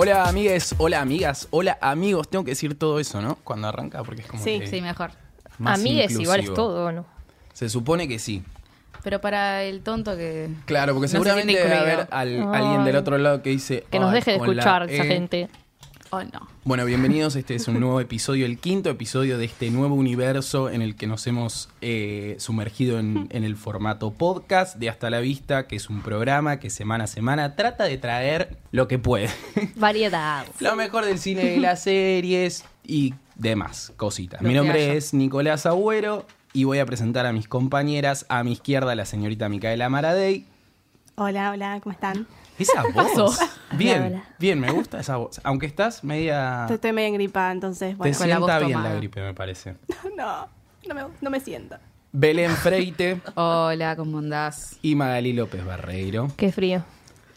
Hola amigues, hola amigas, hola amigos. Tengo que decir todo eso, ¿no? Cuando arranca, porque es como Sí, que Sí, mejor. más Amigues igual es todo, ¿o ¿no? Se supone que sí. Pero para el tonto que. Claro, porque No se seguramente debe incluido. haber al- alguien del otro lado que dice... Que nos "Ay, deje de con la escuchar esa E". gente. No. Bueno, bienvenidos. Este es un nuevo episodio, el quinto episodio de este nuevo universo en el que nos hemos eh, sumergido en, en el formato podcast de Hasta la Vista, que es un programa que semana a semana trata de traer lo que puede. Variedad. lo mejor del cine de las series y demás cositas. Lo Mi nombre haya. es Nicolás Agüero y voy a presentar a mis compañeras. A mi izquierda, la señorita Micaela Maradei. Hola, hola, ¿cómo están? Esa voz. Bien, Hola. bien, me gusta esa voz. Aunque estás media... Estoy- Estoy medio engripada, entonces, Te bueno. Con la voz sienta bien tomada. la gripe, me parece. No, no me, no me siento. Belén Freite Hola, ¿cómo andás? y Magali López Barreiro. Qué frío.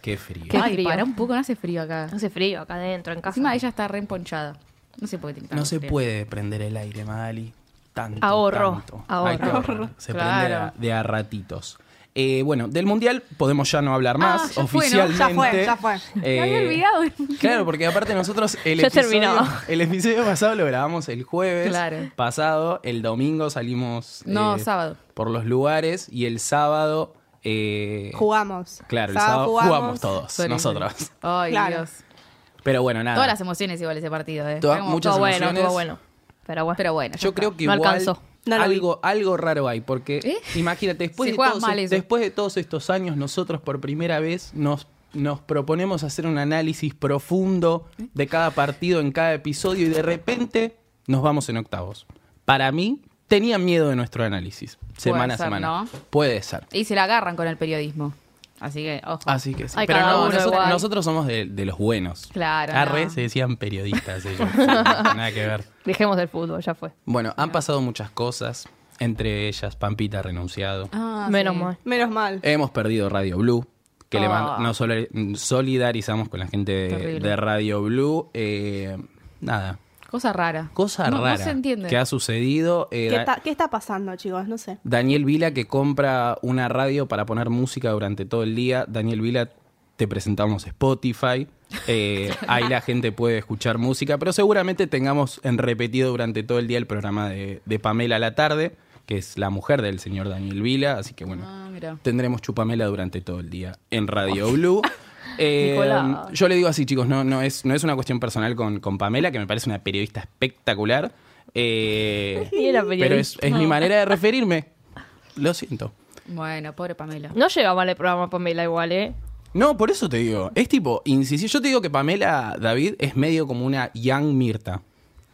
Qué frío. Qué Ay, frío. para un poco, no hace frío acá. Hace frío acá adentro, en casa. Encima ella está re emponchada. No se puede tintar. No se puede prender el aire, Magali. Tanto. Ahorro, tanto. ahorro. Hay que ahorrar. Se Claro. prende de a, de a ratitos. Eh, bueno, del mundial podemos ya no hablar más. Ah, ya fue, ¿no? oficialmente. Ya fue, ya fue. Eh, Me había olvidado. Claro, porque aparte nosotros el Ya episodio, terminó. el episodio pasado lo grabamos el jueves Claro. pasado, el domingo salimos No, eh, sábado. por los lugares y el sábado eh, Jugamos. Claro, el sábado jugamos, todos, Sorry, nosotros. Ay, Claro. Dios. Pero bueno, nada. Todas las emociones igual ese partido, ¿eh? Todas- muchas Todo bueno, emociones. todo bueno. Pero bueno. Pero bueno. Yo creo que No igual alcanzó. No vi. algo, algo raro hay, porque ¿Eh? imagínate, después de, todos, después de todos estos años, nosotros por primera vez nos, nos proponemos hacer un análisis profundo de cada partido en cada episodio y de repente nos vamos en octavos. Para mí, tenían miedo de nuestro análisis, semana a semana. ¿no? Puede ser. Y se la agarran con el periodismo. Así que, ojo. Así que sí. Pero cada no, uno nosotros, igual. nosotros somos de, de los buenos. Claro, Arre, no. se decían periodistas ellos. Nada que ver. Dejemos el fútbol, ya fue. Bueno, han pasado muchas cosas. Entre ellas, Pampita ha renunciado. Ah, Menos sí. mal. Menos mal. Hemos perdido Radio Blue. Que le man- Ah. nos soli- solidarizamos con la gente de, de Radio Blue. Eh, nada, Cosa rara. cosa no, rara No se entiende. que ha sucedido. Eh, ¿Qué, Da- ta- qué está pasando, chicos? No sé. Daniel Vila que compra una radio para poner música durante todo el día. Daniel Vila, te presentamos Spotify. Eh, ahí la gente puede escuchar música, pero seguramente tengamos en repetido durante todo el día el programa de, de Pamela a la tarde, que es la mujer del señor Daniel Vila. Así que bueno, Ah, tendremos Chupamela durante todo el día en Radio Blue. Eh, Nicolás. yo le digo así, chicos, no, no, es, no es una cuestión personal con, con Pamela, que me parece una periodista espectacular. Eh, Ni era pero es, periodista. es mi manera de referirme. Lo siento. Bueno, pobre Pamela. No lleva mal el programa Pamela igual, ¿eh? No, por eso te digo. Es tipo, incisivo. Yo te digo que Pamela David es medio como una young Mirta.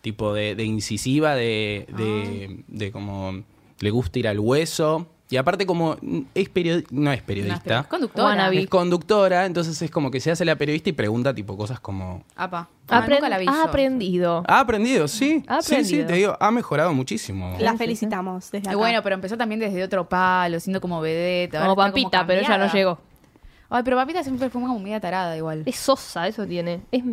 Tipo de, de incisiva, de, de, de como le gusta ir al hueso. Y aparte como es periodi- no es No, periodista. es conductora. Es conductora, entonces es como que se hace la periodista y pregunta tipo cosas como... Apa. Apren- nunca la ha aprendido. Ha aprendido, sí. Ha Sí, sí, aprendido. te digo, ha mejorado muchísimo. La sí, felicitamos desde Y acá. bueno, pero empezó también desde otro palo, siendo como vedette. ahora Como está Pampita, pero ella no llegó. Ay, pero Pampita siempre fue como media tarada igual. Es sosa, eso tiene. Es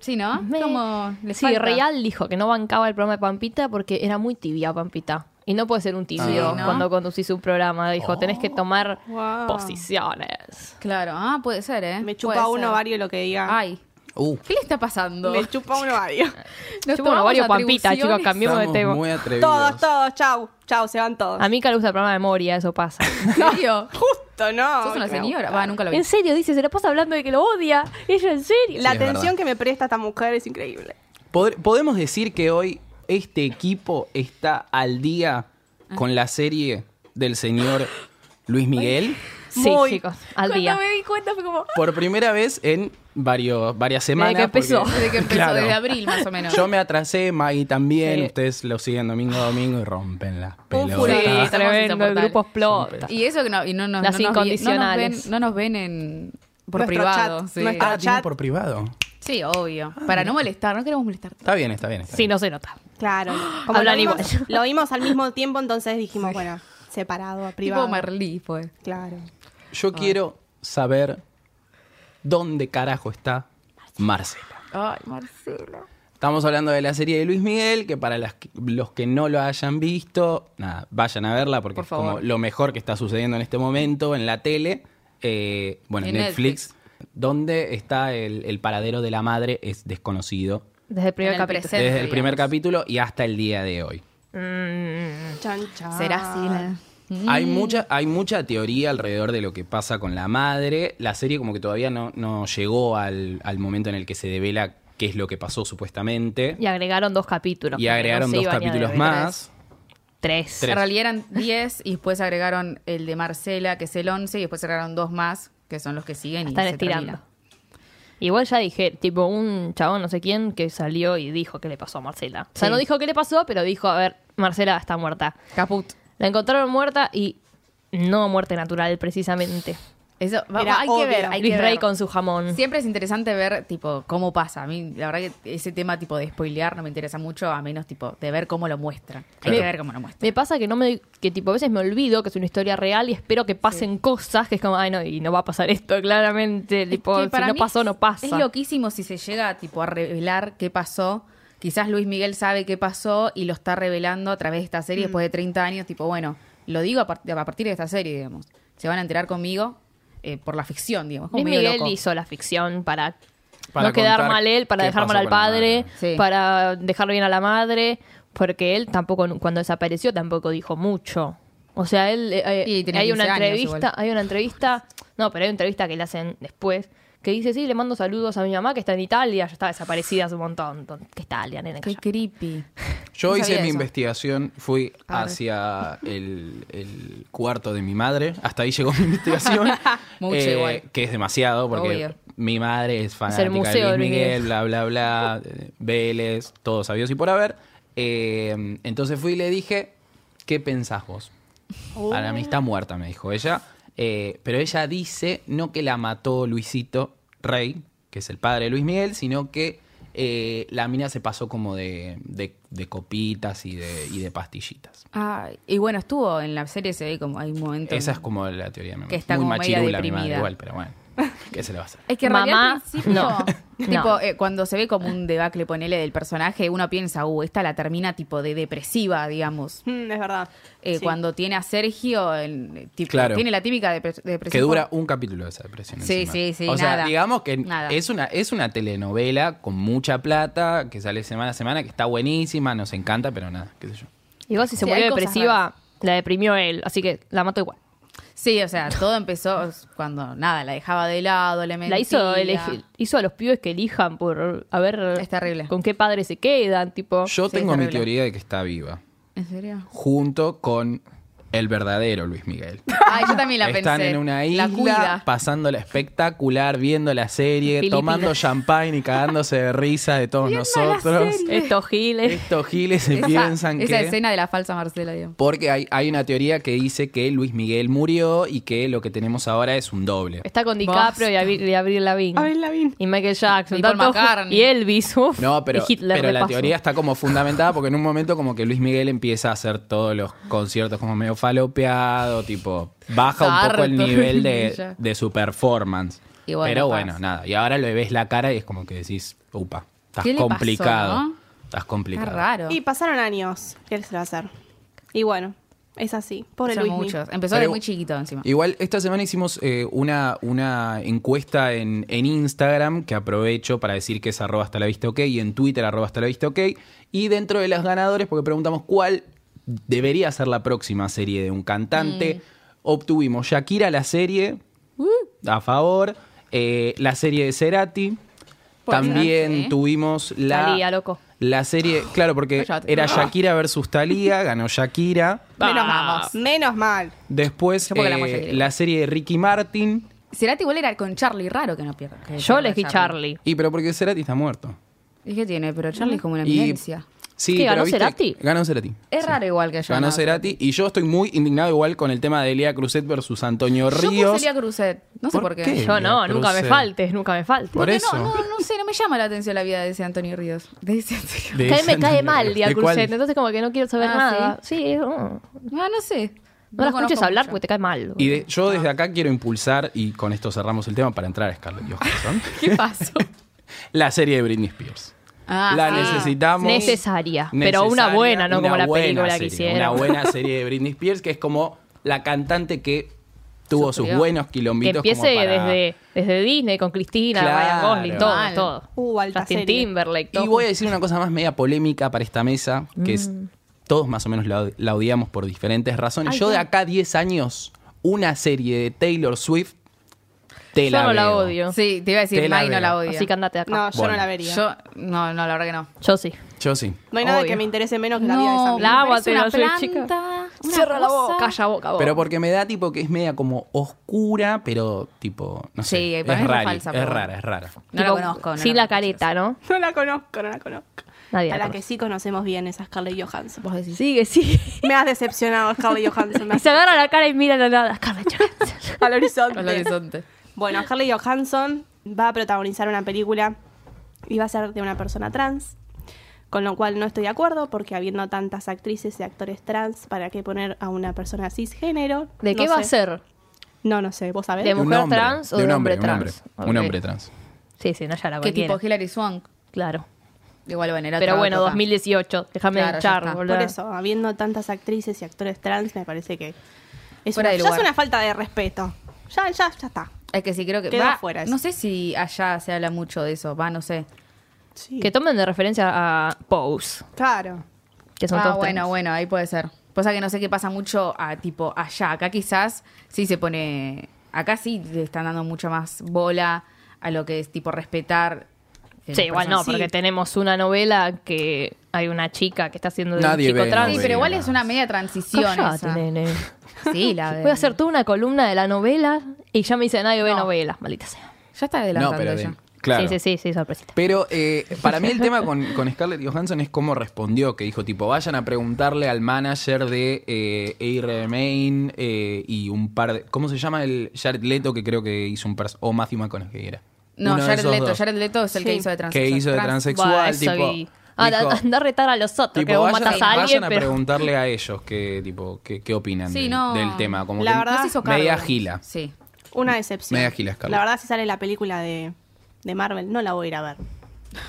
Sí, ¿no? Como Sí, falta. Real dijo que no bancaba el programa de Pampita porque era muy tibia Pampita. Y no puede ser un tibio Sí, ¿no? cuando conducís un programa. Dijo, tenés que tomar Wow. posiciones. Claro, ah, puede ser, ¿eh? Me Puede chupa un ser. ovario lo que diga. Ay, Uh, ¿qué le está pasando? Me chupa un ovario. Nos Chupa un ovario Pampita, chicos, cambiemos de estamos tema. muy atrevidos. todos, todos, chau. Chau, se van todos. A mí que le gusta el programa de Moria, eso pasa. ¿En serio? Justo, no. ¿Sos una señora? Va, nunca lo vi. en serio, dice, se la pasa hablando de que lo odia. Ella, en serio. La Sí, atención que me presta esta mujer es increíble. Pod- Podemos decir que hoy este equipo está al día con la serie del señor Luis Miguel. Sí, Muy. chicos, al Cuando día. me di cuenta fue como... Por primera vez en varios, varias semanas. que empezó. porque- Desde que empezó, Claro. desde abril más o menos. Yo me atrasé, Maggie también. Sí. Ustedes lo siguen domingo a domingo y rompen las pelotas. furor. Sí, Somos tremendo, el insoportables. grupo explota. Y eso que no, y no, nos- Las no nos vi- no nos incondicionales. ven, no nos ven en, por Nuestro privado. chat, sí. nuestro- Ah, chat. por privado. Sí, obvio. Para no molestar, no queremos molestarte. Está bien, está bien. Está Sí, bien. no se nota. Claro. Como Hablan lo vimos, igual. Lo vimos al mismo tiempo, entonces dijimos, bueno, separado, privado. Tipo Merlí fue. Claro. Yo quiero saber dónde carajo está Marcela. Ay, Marcelo. Estamos hablando de la serie de Luis Miguel, que para las que- los que no lo hayan visto, nada, vayan a verla porque Por es como lo mejor que está sucediendo en este momento en la tele. Eh, bueno, En Netflix, Netflix. Donde está el, el paradero de la madre es desconocido Desde el primer el capítulo. presente. desde el primer digamos. capítulo y hasta el día de hoy. Mm, Chan, chan. ¿Será así? la- Hay mucha, hay mucha teoría alrededor de lo que pasa con la madre. La serie como que todavía no, no llegó al, al momento en el que se devela qué es lo que pasó supuestamente. y agregaron dos capítulos. Y agregaron no dos capítulos más. Tres. Tres. En realidad eran 10 y después agregaron el de Marcela, que es el 11, y después agregaron dos más, que son los que siguen y Están se estirando. termina. Igual ya dije, tipo un chabón no sé quién que salió y dijo qué le pasó a Marcela. O sea, Sí. no dijo qué le pasó, pero dijo, a ver, Marcela está muerta. Caput. La encontraron muerta y no muerte natural, precisamente. Eso, va- Era hay obvio. que ver, hay Luis que Rey ver. con su jamón. Siempre es interesante ver, tipo, cómo pasa. A mí, la verdad que ese tema, tipo, de spoilear no me interesa mucho, a menos, tipo, de ver cómo lo muestran. Hay Claro. que ver cómo lo muestran. Me pasa que no me que tipo a veces me olvido que es una historia real y espero que pasen cosas que es como, ay no, y no va a pasar esto claramente, tipo, si no pasó, no pasa. Es loquísimo si se llega, tipo, a revelar qué pasó. Quizás Luis Miguel sabe qué pasó y lo está revelando a través de esta serie después de 30 años. Tipo, bueno, lo digo a, part- a partir de esta serie, digamos. Se van a enterar conmigo eh, por la ficción, digamos. Como medio Miguel loco. hizo la ficción para, Para no quedar contar mal él, para qué dejar mal pasó al con la padre, madre. Sí. para dejar bien a la madre, porque él tampoco, cuando desapareció, tampoco dijo mucho. O sea, él eh, eh, Y tenía hay una 15 años entrevista, igual. hay una entrevista, no, pero hay una entrevista que le hacen después, que dice, sí, le mando saludos a mi mamá que está en Italia, ya está desaparecida hace un montón. ¿Qué Italia, nene? Qué creepy. Yo No hice mi eso. investigación, fui hacia el, el cuarto de mi madre, hasta ahí llegó mi investigación. Mucho eh, igual. Que es demasiado, porque Obvio. mi madre es fanática museo de Luis Miguel, Miguel. bla, bla, bla, Vélez, todos sabidos y por haber. Eh, entonces fui y le dije, ¿qué pensás vos? Para mí está muerta, me dijo ella. Eh, pero ella dice no que la mató Luisito Rey, que es el padre de Luis Miguel, sino que eh, la mina se pasó como de, de- de copitas y de, y de pastillitas. Ah, y bueno, estuvo en la serie, se ve como hay un momento. Esa es como la teoría. me- Que está Muy como media machirula mi madre deprimida. igual, pero bueno. ¿Qué se le va a hacer? Es que Mamá, al principio, no. Tipo, No. eh, cuando se ve como un debacle, ponele, del personaje, uno piensa, uh, esta la termina tipo de depresiva, digamos. Mm, es verdad. Eh, Sí. Cuando tiene a Sergio, el- tipo, Claro. tiene la típica depre- depresión. Que dura un capítulo de esa depresión. Sí, encima. sí, sí, O sea, digamos que Nada. es una, es una telenovela con mucha plata, que sale semana a semana, que está buenísima, nos encanta, pero nada, qué sé yo. Igual si se Sí, murió depresiva, la deprimió él, así que la mató igual. Sí, o sea, todo empezó cuando, nada, la dejaba de lado, le mentía. La hizo, elegir- hizo a los pibes que elijan por a ver Es terrible. con qué padre se quedan, tipo. Yo Sí, tengo mi teoría de que está viva, ¿En serio? junto con el verdadero Luis Miguel. Ay, yo también la Están pensé. en una La isla, cuida. pasándola espectacular, viendo la serie, Filipinas. tomando champagne y cagándose de risa de todos nosotros. Estos giles. Estos giles se Esa, piensan esa que... escena de la falsa Marcela, digamos. Porque hay, hay una teoría que dice que Luis Miguel murió y que lo que tenemos ahora es un doble. Está con DiCaprio y Avril, y Avril Lavigne. Y Michael Jackson. Y Paul McCartney. Y Elvis. uf, No, pero, y Hitler pero de la paso. teoría está como fundamentada porque en un momento como que Luis Miguel empieza a hacer todos los conciertos como medio falopeado, tipo, baja un poco el nivel de, de su performance. Y bueno, pero pasa. bueno, nada. Y ahora le ves la cara y es como que decís, upa, estás ¿Qué le pasó, complicado. no? Estás Está complicado. raro. Y pasaron años. ¿Qué se le va a hacer? Y bueno, es así. Son Luis. muchos. Empezó Pero- de muy chiquito encima. Igual esta semana hicimos eh, una, una encuesta en, en Instagram que aprovecho para decir que es arroba hasta la vista ok y en Twitter arroba hasta la vista ok. Y dentro de las ganadores, porque preguntamos cuál debería ser la próxima serie de un cantante, obtuvimos Shakira la serie, a favor, eh, la serie de Cerati. También ser, sí. tuvimos la, Thalía, loco. la serie, claro, porque Cállate. era Shakira versus Talía, ganó Shakira. Menos Ah. mal. Menos mal. Después eh, la serie de Ricky Martin. Cerati igual era con Charlie, raro que no pierda. Yo elegí Charlie. Y pero porque Cerati está muerto. ¿Y qué tiene? Pero Charlie es como una Y- eminencia. Sí, ¿Qué, pero ganó viste- Cerati? Ganó Cerati. Es raro igual que haya Ganó. Cerati. Y yo estoy muy indignado igual con el tema de Elia Cruzet versus Antonio Yo Ríos. puse Elia Cruzet. No sé ¿Por por, qué. qué? Yo no, Elia nunca me faltes, nunca me faltes. Por Porque eso. No, no, no sé, no me llama la atención la vida de ese Antonio Ríos. De ese Antonio. De Que a mí me cae Antonio mal Ríos. Dia ¿De cuál? Cruzet, entonces como que no quiero saber Ah, nada. Sí, no, Ah, no sé. no la escuches hablar mucho. porque te cae mal. Y de- yo desde acá quiero impulsar, y con esto cerramos el tema para entrar a Scarlett Johansson, ¿Qué pasó? la serie de Britney Spears. Ah, la sí. necesitamos. Necesaria, pero una buena, no una como la película que serie, hicieron. Una buena serie de Britney Spears que es como la cantante que tuvo sus buenos Que quilombitos empiece como para... desde, desde Disney con Cristina, Claro. Ryan Gosling, todo, Mal. todo. Uh, alta Justin serie. Timberlake, todo. Y voy a decir una cosa más media polémica para esta mesa, que es Mm. todos más o menos la, la odiamos por diferentes razones. Ay, Yo de acá a 10 años, una serie de Taylor Swift, te Yo la no la odio. Sí, te iba a decir, Te la Mai no veo. la odia. Así que andate de acá. No, yo Bueno. no la vería. Yo, no, no, la verdad que no. Yo sí. Yo sí. no hay nada Obvio. que me interese menos que la vida de mina. La amo una chica. planta, una Cierra la cosa. boca, calla boca, boca. Pero porque me da tipo que es media como oscura, pero tipo, no sé. Sí, para es mí es rara, falsa, es pero rara, bueno. es rara. No la Tipo, conozco. no sin la careta, ¿no? No la conozco, no la conozco. Nadie a la la que conoce. sí conocemos bien es a Scarlett Johansson. Vos decís. Sigue, sigue. Me has decepcionado, Scarlett Johansson. me Y has se agarra la cara y mira la nada. Scarlett Johansson. al horizonte. Al horizonte. Bueno, Scarlett Johansson va a protagonizar una película y va a ser de una persona trans, con lo cual no estoy de acuerdo porque habiendo tantas actrices y actores trans, ¿para qué poner a una persona cisgénero? ¿De No qué va a ser? No, no sé, ¿vos sabés? De mujer hombre, trans o de un hombre, hombre un hombre, trans? un hombre trans. Sí, sí, no, ya la ¿Qué tipo? Hilary Swank. Claro. Igual, bueno, era Pero otra bueno, época. 2018. Déjame Claro, echar. Por eso, habiendo tantas actrices y actores trans, me parece que es una, ya es una falta de respeto. Ya, ya, ya está. Es que sí, creo que. Queda va, fuera eso. No sé si allá se habla mucho de eso. Va, no sé. Sí. Que tomen de referencia a Pose, Claro. que son ah, todos bueno, bueno, ahí puede ser. Pasa que no sé qué pasa mucho a tipo allá. Acá quizás sí se pone. Acá sí le están dando mucha más bola a lo que es tipo respetar. eh, Sí, igual no, porque Sí. tenemos una novela que hay una chica que está haciendo de Nadie un chico ve trans. Sí, pero igual es una media transición. Cállate, esa. nene. Sí, la Voy a hacer toda una columna de la novela y ya me dice nadie ve No. novelas, maldita sea. Ya está adelantando No, de- ella. claro. Sí, sí, sí, sí, sorpresita. Pero eh, para mí el tema con, con Scarlett Johansson es cómo respondió, que dijo tipo, vayan a preguntarle al manager de eh, Air Remain eh, y un par de... ¿Cómo se llama el Jared Leto que creo que hizo un... pers- O Matthew McConaughey era? No, Uno de Jared esos Leto. dos. Jared Leto es el que Sí. hizo de transexual. Que hizo de Trans- transexual, Buah, eso tipo... vi. Ah, dijo, anda a retar a los otros, tipo, que vos vayan, matas a vayan alguien, a pero... preguntarle a ellos qué, tipo, qué, qué opinan Sí, del- no. del tema. Como La que verdad, No se hizo cargo. media gila. Sí. Una decepción. Media gila, Scarlett. La verdad, si sale la película de, de Marvel, no la voy a ir a ver.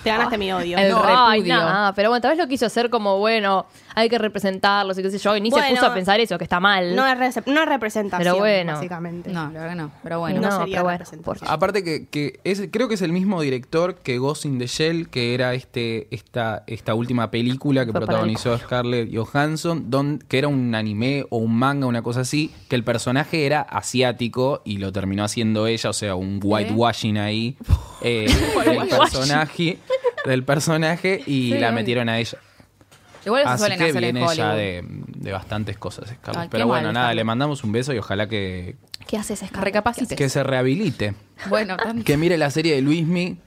Te ganaste mi odio. el No, ay, repudio. nada, pero bueno, tal vez lo quiso hacer como, bueno, hay que representarlos y qué sé yo, y ni se puso a pensar eso, que está mal. No es, rece- no es representación, Pero bueno. básicamente. No, la verdad que no. Pero bueno. No No, sería pero bueno, representación. Aparte que, que es, creo que es el mismo director que Ghost in the Shell, que era este, esta, esta última película que Fue protagonizó Scarlett Johansson, don, que era un anime o un manga, una cosa así, que el personaje era asiático y lo terminó haciendo ella, o sea, un whitewashing ahí eh, del personaje, del personaje y Sí, la metieron a ella. Igual eso Así suelen que hacer en viene ya Hollywood. de, de bastantes cosas, Scarlett. Ay, qué Pero bueno, mal, nada, Scarlett. le mandamos un beso y ojalá que, ¿Qué haces, Scarlett? Recapacite. que se rehabilite. Bueno, tan- Que mire la serie de Luismi.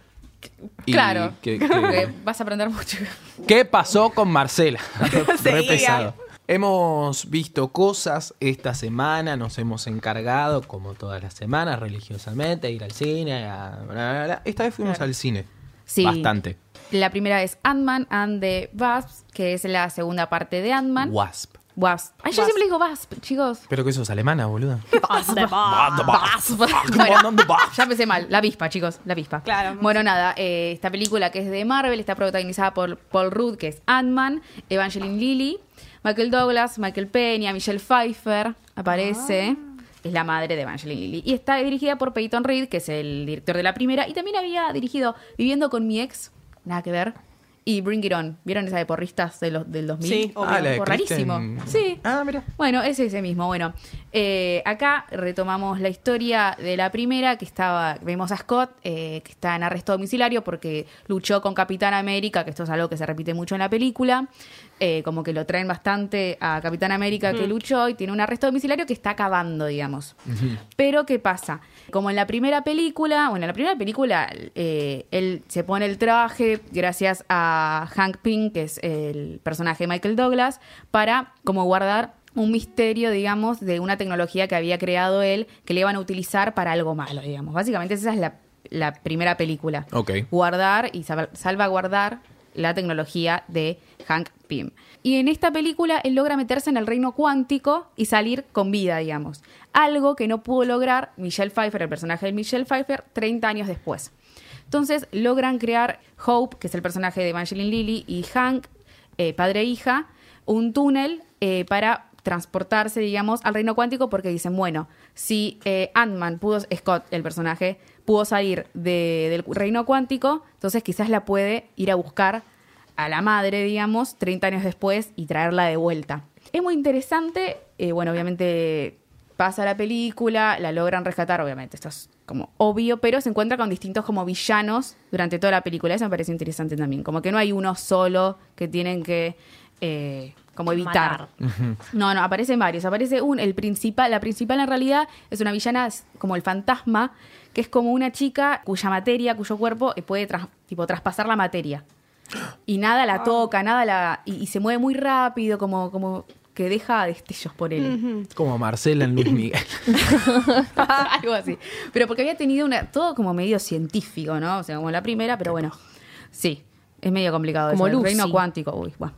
y claro. que- que- vas a aprender mucho. ¿Qué pasó con Marcela? Re pesado. Hemos visto cosas esta semana, nos hemos encargado, como todas las semanas, religiosamente, a ir al cine. a- bla, bla, bla. Esta vez fuimos al cine. Sí. Bastante. La primera es Ant-Man and the Wasp, que es la segunda parte de Ant-Man. Wasp. Wasp. Ay, yo Wasp. siempre digo Wasp, chicos. Pero que eso es alemana, boluda. Bueno, ya empecé mal. La avispa, chicos. La avispa. Claro. Bueno, nada. eh, esta película que es de Marvel está protagonizada por Paul Rudd, que es Ant-Man, Evangeline Lilly, Michael Douglas, Michael Peña, Michelle Pfeiffer aparece. Es la madre de Evangeline Lilly. Y está dirigida por Peyton Reed, que es el director de la primera. Y también había dirigido Viviendo con mi ex. Nada que ver. Y Bring It On. ¿Vieron esa de porristas de los, del 2000? Sí. Ah, la de Por rarísimo. Sí. Ah, mira. Bueno, es ese mismo. Bueno, eh, acá retomamos la historia de la primera, que estaba, vemos a Scott, eh, que está en arresto domiciliario porque luchó con Capitán América, que esto es algo que se repite mucho en la película, eh, como que lo traen bastante a Capitán América que luchó y tiene un arresto domiciliario que está acabando, digamos. Pero, ¿qué pasa? Como en la primera película, bueno, en la primera película eh, él se pone el traje gracias a Hank Pym, que es el personaje de Michael Douglas, para como guardar un misterio, digamos, de una tecnología que había creado él, que le iban a utilizar para algo malo, digamos. Básicamente esa es la, la primera película. Ok. Guardar y salva- salvaguardar la tecnología de Hank Pym. Y en esta película él logra meterse en el reino cuántico y salir con vida, digamos. Algo que no pudo lograr Michelle Pfeiffer, el personaje de Michelle Pfeiffer, 30 años después. Entonces logran crear Hope, que es el personaje de Evangeline Lilly, y Hank, eh, padre e hija, un túnel eh, para transportarse, digamos, al reino cuántico porque dicen, bueno, si eh, Ant-Man pudo, Scott, el personaje, pudo salir de- del reino cuántico, entonces quizás la puede ir a buscar a la madre, digamos, 30 años después y traerla de vuelta. Es muy interesante, eh, bueno, obviamente pasa la película, la logran rescatar, obviamente, esto es como obvio, pero se encuentra con distintos como villanos durante toda la película. Eso me parece interesante también, como que no hay uno solo que tienen que eh, como evitar. Matar. No, no, aparecen varios. Aparece un, el principal, la principal en realidad es una villana es como el fantasma, que es como una chica cuya materia, cuyo cuerpo eh, puede tras- tipo traspasar la materia. Y nada la toca, nada la. Y, y se mueve muy rápido, como, como que deja destellos por él. Como Marcela en Luis Miguel. Algo así. Pero porque había tenido una, todo como medio científico, ¿no? O sea, como la primera, pero bueno. Sí, es medio complicado. Como eso. El Lucy. reino cuántico. Uy, bueno.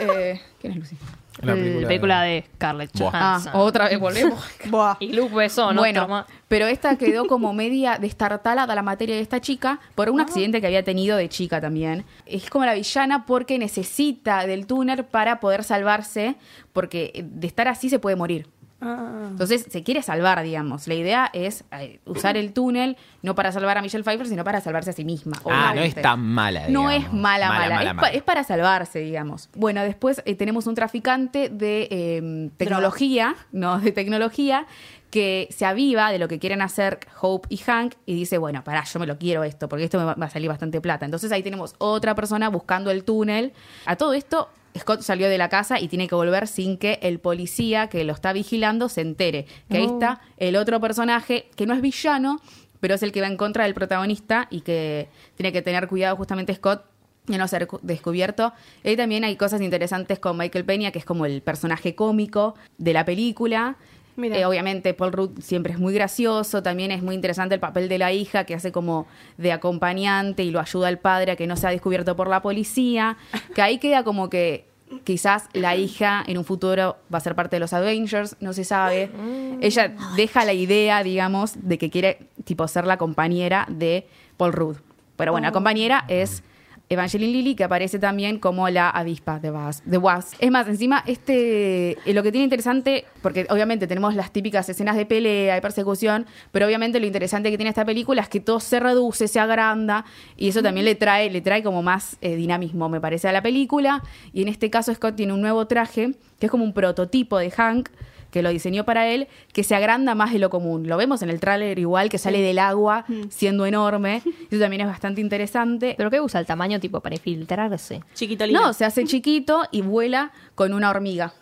Eh, ¿Quién es Lucy? La La película de- de Scarlett. Ah, Johansson. otra vez volvemos. Buah. Y Luke Besson, bueno, otro más. pero esta quedó como media destartalada la materia de esta chica por un accidente que había tenido de chica también. Es como la villana porque necesita del túnel para poder salvarse, porque de estar así se puede morir. Ah. Entonces se quiere salvar, digamos. La idea es eh, usar el túnel no para salvar a Michelle Pfeiffer, sino para salvarse a sí misma. Ah, no es tan mala. No es mala, mala. es, pa- mala. es para salvarse, digamos. Bueno, después eh, tenemos un traficante de eh, tecnología, no, de tecnología, que se aviva de lo que quieren hacer Hope y Hank y dice, bueno, pará, yo me lo quiero esto, porque esto me va a salir bastante plata. Entonces ahí tenemos otra persona buscando el túnel. A todo esto, Scott salió de la casa y tiene que volver sin que el policía que lo está vigilando se entere. Que ahí está el otro personaje, que no es villano, pero es el que va en contra del protagonista y que tiene que tener cuidado justamente Scott de no ser cu- descubierto. Y también hay cosas interesantes con Michael Peña, que es como el personaje cómico de la película. Eh, obviamente Paul Rudd siempre es muy gracioso, también es muy interesante el papel de la hija que hace como de acompañante y lo ayuda al padre a que no sea descubierto por la policía, que ahí queda como que quizás la hija en un futuro va a ser parte de los Avengers, no se sabe. Ella deja la idea, digamos, de que quiere tipo ser la compañera de Paul Rudd. Pero bueno, la compañera es Evangeline Lilly, que aparece también como la avispa de Wasp. De. Es más, encima, este eh, lo que tiene interesante, porque obviamente tenemos las típicas escenas de pelea y persecución, pero obviamente lo interesante que tiene esta película es que todo se reduce, se agranda, y eso también le trae, le trae como más eh, dinamismo, me parece, a la película. Y en este caso, Scott tiene un nuevo traje, que es como un prototipo de Hank, que lo diseñó para él, que se agranda más de lo común. Lo vemos en el tráiler igual, que sale del agua siendo enorme. Eso también es bastante interesante. ¿Pero qué usa el tamaño tipo para infiltrarse? Chiquitolina. No, se hace chiquito y vuela con una hormiga.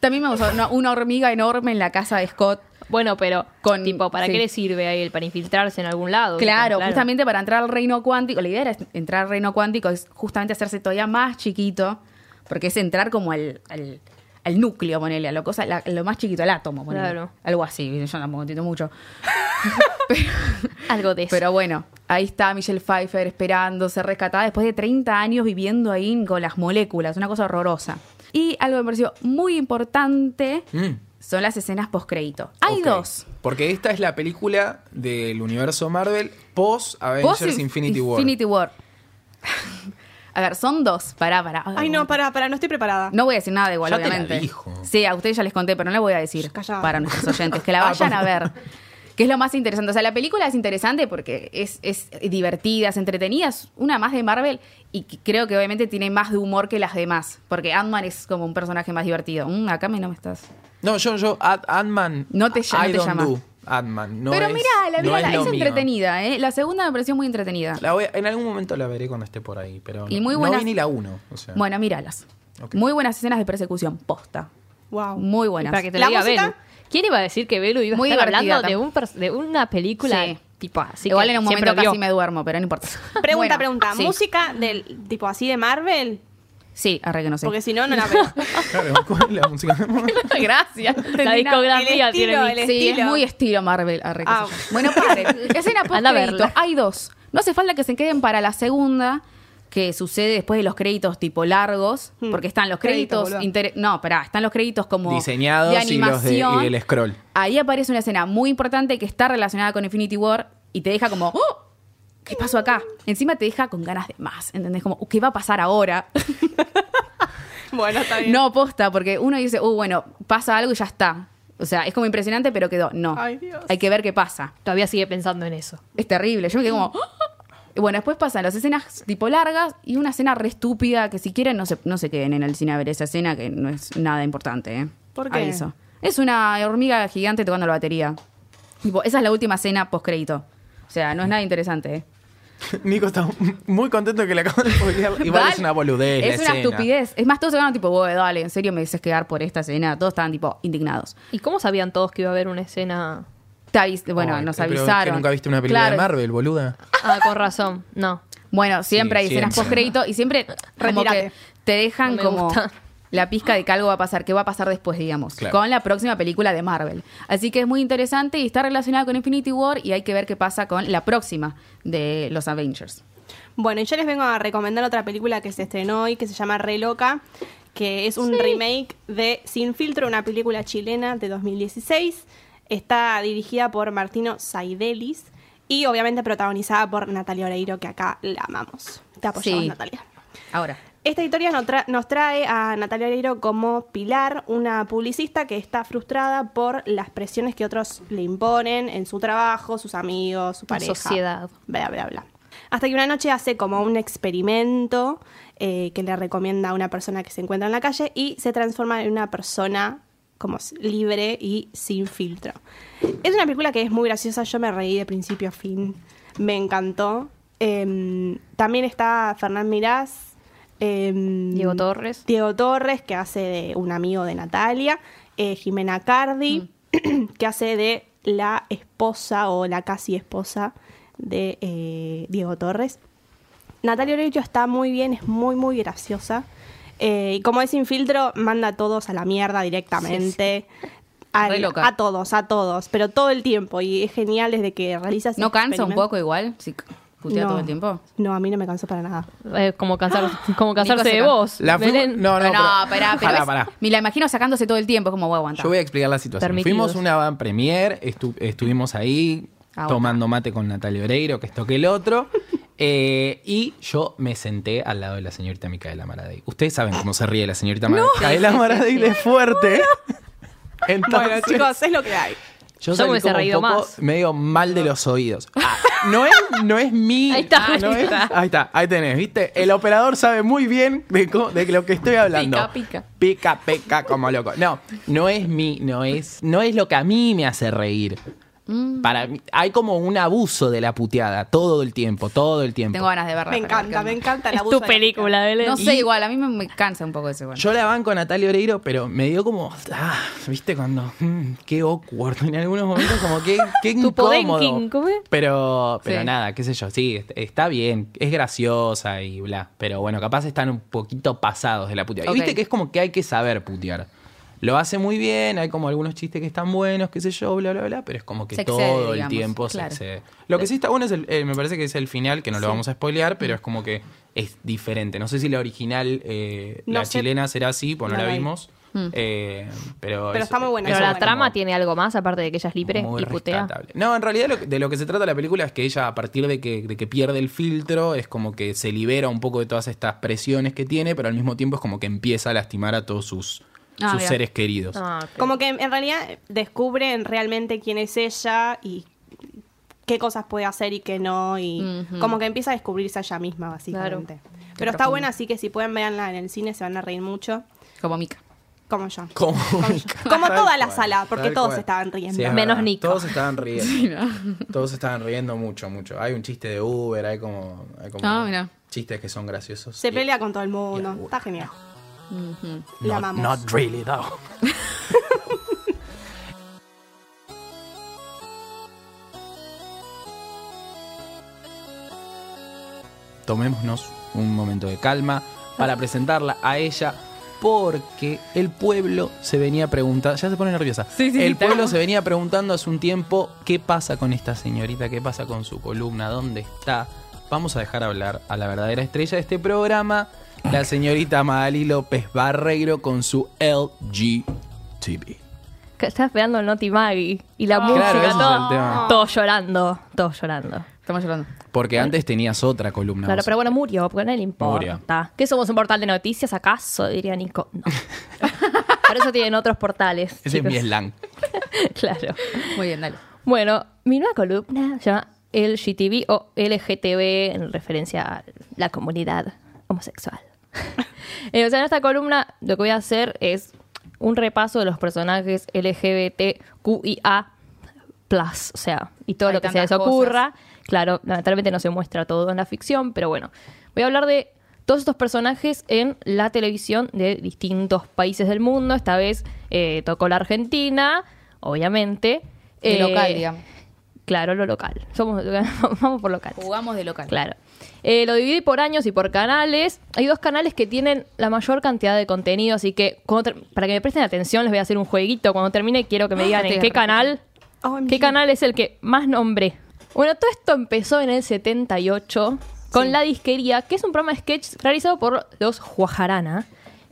También me gusta una, una hormiga enorme en la casa de Scott. Bueno, pero Con- tipo, ¿para sí. qué le sirve a él? ¿Para infiltrarse en algún lado? Claro, justamente para entrar al reino cuántico. La idea era entrar al reino cuántico, es justamente hacerse todavía más chiquito, porque es entrar como al, al, al núcleo, ponele, a lo, cosa, la- lo más chiquito, al átomo, ponele. Claro. Algo así, yo tampoco entiendo mucho. Algo de eso. Pero bueno, ahí está Michelle Pfeiffer esperando ser rescatada después de 30 años viviendo ahí con las moléculas, una cosa horrorosa. Y algo que me pareció muy importante Mm. son las escenas post-crédito. Hay Ok. dos. Porque esta es la película del universo Marvel post Avengers Post- Infinity War. Infinity War. A ver, son dos. Pará, pará. Ay, no, para, para, no estoy preparada. No voy a decir nada de igual, Ya te la obviamente. dijo. Sí, a ustedes ya les conté, pero no le voy a decir Callada. para nuestros oyentes. Que la Ah, vayan a ver. Que es lo más interesante. O sea, la película es interesante porque es, es divertida, es entretenida. Es una más de Marvel y creo que obviamente tiene más de humor que las demás. Porque Ant-Man es como un personaje más divertido. Mm, acá me no me estás. No, yo, yo, Ant- Ant-Man. No te no te don't llama. do Ant-Man. No pero es- mirala, no mirala. es, entretenida, ¿eh? La segunda me pareció muy entretenida. La voy a- en algún momento la veré cuando esté por ahí, pero Y no, no vi ni la uno. O sea. Bueno, míralas. Ok. Muy buenas escenas de persecución. Posta. Wow. Muy Y buenas. para que te ¿La diga música? Belu. ¿Quién iba a decir que Belu iba a Muy estar divertida hablando de, un una película Sí. tipo así? Igual que en un momento casi me duermo, pero no importa. Pregunta, Bueno, pregunta. sí. ¿Música del tipo así de Marvel? Sí, arre que no sé. Porque si no, no la veo. Claro, ¿cuál es la música? Gracias. La discografía El tiene estilo, mix. el Sí, es muy estilo Marvel. arre, Ah. Bueno, pare. Escena post crédito. Hay dos. No hace falta que se queden para la segunda, que sucede después de los créditos tipo largos, Hmm. porque están los Créditos, inter- No, pará, están los créditos como Diseñados de y los de, y el scroll. Ahí aparece una escena muy importante que está relacionada con Infinity War y te deja como, ¡Oh! ¿Qué pasó acá? Encima te deja con ganas de más, ¿entendés? Como, ¿qué va a pasar ahora? Bueno, está bien. No, posta, porque uno dice, uh, bueno, pasa algo y ya está. O sea, es como impresionante, pero quedó. No. Ay, Dios. Hay que ver qué pasa. Todavía sigue pensando en eso. Es terrible. Yo me quedé como. Y Bueno, después pasan las escenas tipo largas y una escena re estúpida que si quieren no se, no se queden en el cine a ver esa escena que no es nada importante, ¿eh? ¿Por qué? Aviso. Es una hormiga gigante tocando la batería. Tipo, esa es la última escena post crédito. O sea, no es nada interesante, ¿eh? Nico está muy contento que le acaban de spoilear. Igual es una boludez. la Es una escena. estupidez. Es más, todos se quedaron tipo, "Boe, dale, en serio me dices quedar por esta escena. Todos estaban tipo indignados. ¿Y cómo sabían todos que iba a haber una escena? Te avis- bueno, Ay, nos pero avisaron. que nunca viste una película Claro. de Marvel, boluda. Ah, con razón. No. Bueno, siempre Sí, hay escenas post crédito y siempre como que te dejan No como gusta. La pizca de que algo va a pasar, que va a pasar después, digamos, Claro. con la próxima película de Marvel. Así que es muy interesante y está relacionada con Infinity War y hay que ver qué pasa con la próxima de los Avengers. Bueno, y yo les vengo a recomendar otra película que se estrenó hoy que se llama Re Loca, que es un remake de Sin Filtro, una película chilena de 2016. Está dirigida por Martino Saidelis y obviamente protagonizada por Natalia Oreiro, que acá la amamos. Te apoyamos, Sí. Natalia. Ahora, Esta historia nos, tra- nos trae a Natalia Oreiro como Pilar, una publicista que está frustrada por las presiones que otros le imponen en su trabajo, sus amigos, su La pareja. sociedad. Bla, bla, bla. Hasta que una noche hace como un experimento eh, que le recomienda a una persona que se encuentra en la calle y se transforma en una persona como libre y sin filtro. Es una película que es muy graciosa, yo me reí de principio a fin, me encantó. Em, también está Fernán Mirás. Em, Diego Torres. Diego Torres, que hace de un amigo de Natalia. eh, Jimena Cardi, que hace de la esposa o la casi esposa de eh, Diego Torres. Natalia Oreiro está muy bien, es muy, muy graciosa. Eh, y como es sin filtro, manda a todos a la mierda directamente. A, todos, a todos, pero todo el tiempo. Y es genial desde que realizas. ¿no cansa un poco igual? Si putea no, todo el tiempo. No, a mí no me cansó para nada. Eh, como, cansar, como cansarse de vos. La Belén. no, no, No, pero- pará, pero Pará, es- pará. me la imagino sacándose todo el tiempo, es como voy a aguantar. Yo voy a explicar la situación. Permitidos. Fuimos una van premier, estu- estuvimos ahí Ah, tomando mate con Natalia Oreiro, que esto que el otro. eh, y yo me senté al lado de la señorita Micaela Maradei. Ustedes saben cómo se ríe la señorita Micaela Maradei de fuerte. Entonces, Bueno, chicos, es lo que hay. Yo Yo salí me hubiese como un reído poco más. medio mal de los oídos. Ah, no es, no es mi. Ahí está, ah, no ahí es- está. ahí está, ahí tenés, ¿viste? El operador sabe muy bien de, co- de lo que estoy hablando. Pica, pica. Pica, pica, como loco. No, no es mi, no es, no es lo que a mí me hace reír. Mm. Para mí, hay como un abuso de la puteada todo el tiempo, todo el tiempo. Tengo ganas de verla. Me encanta, me encanta el Es abuso tu de la película, Belén. No sé, Y- igual, a mí me, me cansa un poco ese igual. Yo la banco a Natalia Oreiro, pero me dio como, ah, viste, cuando, mm, qué awkward, en algunos momentos como que, qué Tu incómodo. podenking, ¿cómo es? Pero, pero Sí. nada, qué sé yo, sí, est- está bien, es graciosa y bla, pero bueno, capaz están un poquito pasados de la puteada. Y viste que es como que hay que saber putear. Lo hace muy bien, hay como algunos chistes que están buenos, qué sé yo, bla, bla, bla, pero es como que Se excede, todo el tiempo claro. se excede. Lo que sí está bueno es, el, eh, me parece que es el final, que no lo vamos a spoilear, Mm. pero es como que es diferente. No sé si la original, eh, No la sé. chilena será así, pues no, No la la vi. vimos. Mm. Eh, pero Pero es- está muy buena, Pero la trama como tiene algo más, aparte de que ella es libre muy y putea. rescatable. No, en realidad lo de lo que se trata la película es que ella, a partir de que, de que pierde el filtro, es como que se libera un poco de todas estas presiones que tiene, pero al mismo tiempo es como que empieza a lastimar a todos sus, Ah, sus mira. seres queridos. Ah. Como que en realidad descubren realmente quién es ella y qué cosas puede hacer y qué no. Y como que empieza a descubrirse a ella misma, básicamente. Pero está profundo. buena, así que si pueden verla en el cine se van a reír mucho. Como Mika. Como yo. Como, Como Tal toda la sala, porque todos cual. estaban riendo. Sí, es Menos verdad. Nico. Todos estaban riendo. Todos estaban riendo mucho, mucho. Hay un chiste de Uber, hay como, hay como Ah, mira. chistes que son graciosos. Se Y- pelea con todo el mundo. Está genial. La Not- amamos. Not really, though. Tomémonos un momento de calma para presentarla a ella porque el pueblo se venía preguntando, ya se pone nerviosa. Sí, sí, el pueblo se venía preguntando hace un tiempo qué pasa con esta señorita, qué pasa con su columna, dónde está. Vamos a dejar hablar a la verdadera estrella de este programa, la señorita Magali López Barreiro con su LGTV. Que Estaba esperando el Noti Maggie y la música, Claro, ese es todo- el tema. todos llorando, todos llorando. Estamos llorando. Porque antes tenías otra columna. Claro, vos. pero bueno, murió, porque no le importa. ¿Qué somos un portal de noticias acaso? Diría Nico. No. Por eso tienen otros portales. Ese es mi chicos. slang. claro. Muy bien, dale. Bueno, mi nueva columna se llama LGTB o LGTB en referencia a la comunidad homosexual. Eh, o sea, en esta columna lo que voy a hacer es un repaso de los personajes LGBTQIA+, o sea, y todo Hay lo que se les ocurra. Claro, lamentablemente no se muestra todo en la ficción, pero bueno, voy a hablar de todos estos personajes en la televisión de distintos países del mundo. Esta vez eh, tocó la Argentina, obviamente. De Eh, local, digamos. Claro, lo local. Somos, vamos por local. Jugamos de local. Claro. Eh, lo dividí por años y por canales. Hay dos canales que tienen la mayor cantidad de contenido, así que para que me presten atención les voy a hacer un jueguito. Cuando termine quiero que me digan en qué canal, qué canal es el que más nombré. Bueno, todo esto empezó en el 78 con La Disquería, que es un programa de sketch realizado por los Guajarana,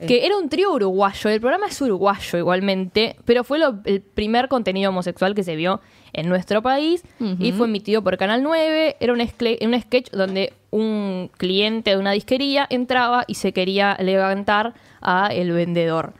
que era un trío uruguayo. El programa es uruguayo igualmente, pero fue lo- el primer contenido homosexual que se vio en nuestro país y fue emitido por Canal 9. Era un, un sketch donde un cliente de una disquería entraba y se quería levantar a el vendedor.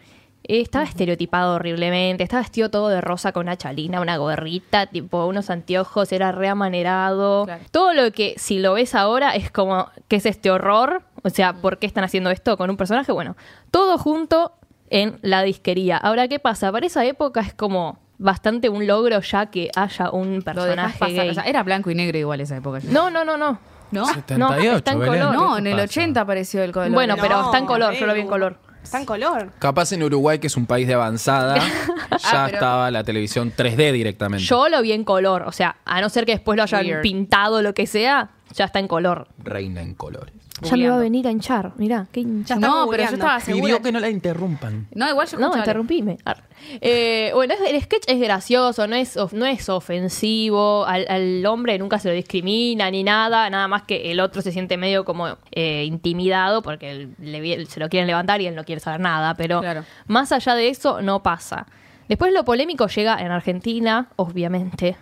Eh, Estaba estereotipado horriblemente, estaba vestido todo de rosa con una chalina, una gorrita, tipo unos anteojos, era reamanerado. Claro. Todo lo que si lo ves ahora es como, ¿qué es este horror? O sea, ¿por qué están haciendo esto con un personaje? Bueno, todo junto en la disquería. Ahora, ¿qué pasa? Para esa época es como bastante un logro ya que haya un personaje pasar. gay. O sea, era blanco y negro igual esa época. No, no, no, no. ¿No? 78, está en Belén, color. ¿qué No, en el pasa? 80 apareció el color. Bueno, pero No, está en color, yo lo vi en color. Está en color. Capaz en Uruguay, que es un país de avanzada, ya Ah, pero- estaba la televisión 3D directamente. Yo lo vi en color, o sea, a no ser que después lo hayan Weird. pintado lo que sea, ya está en color. Reina en colores. Ya me va a venir a hinchar, mirá, qué hincha. Ya está No, pero yo googleando. estaba segura. Pidió que no la interrumpan. No, igual yo No, escucho, interrumpime. Ar. Eh, bueno, es- el sketch es gracioso, no es, of- no es ofensivo, al, al hombre nunca se lo discrimina ni nada, nada más que el otro se siente medio como eh, intimidado porque él- le vi- se lo quieren levantar y él no quiere saber nada, pero Claro. más allá de eso no pasa. Después lo polémico llega en Argentina, obviamente,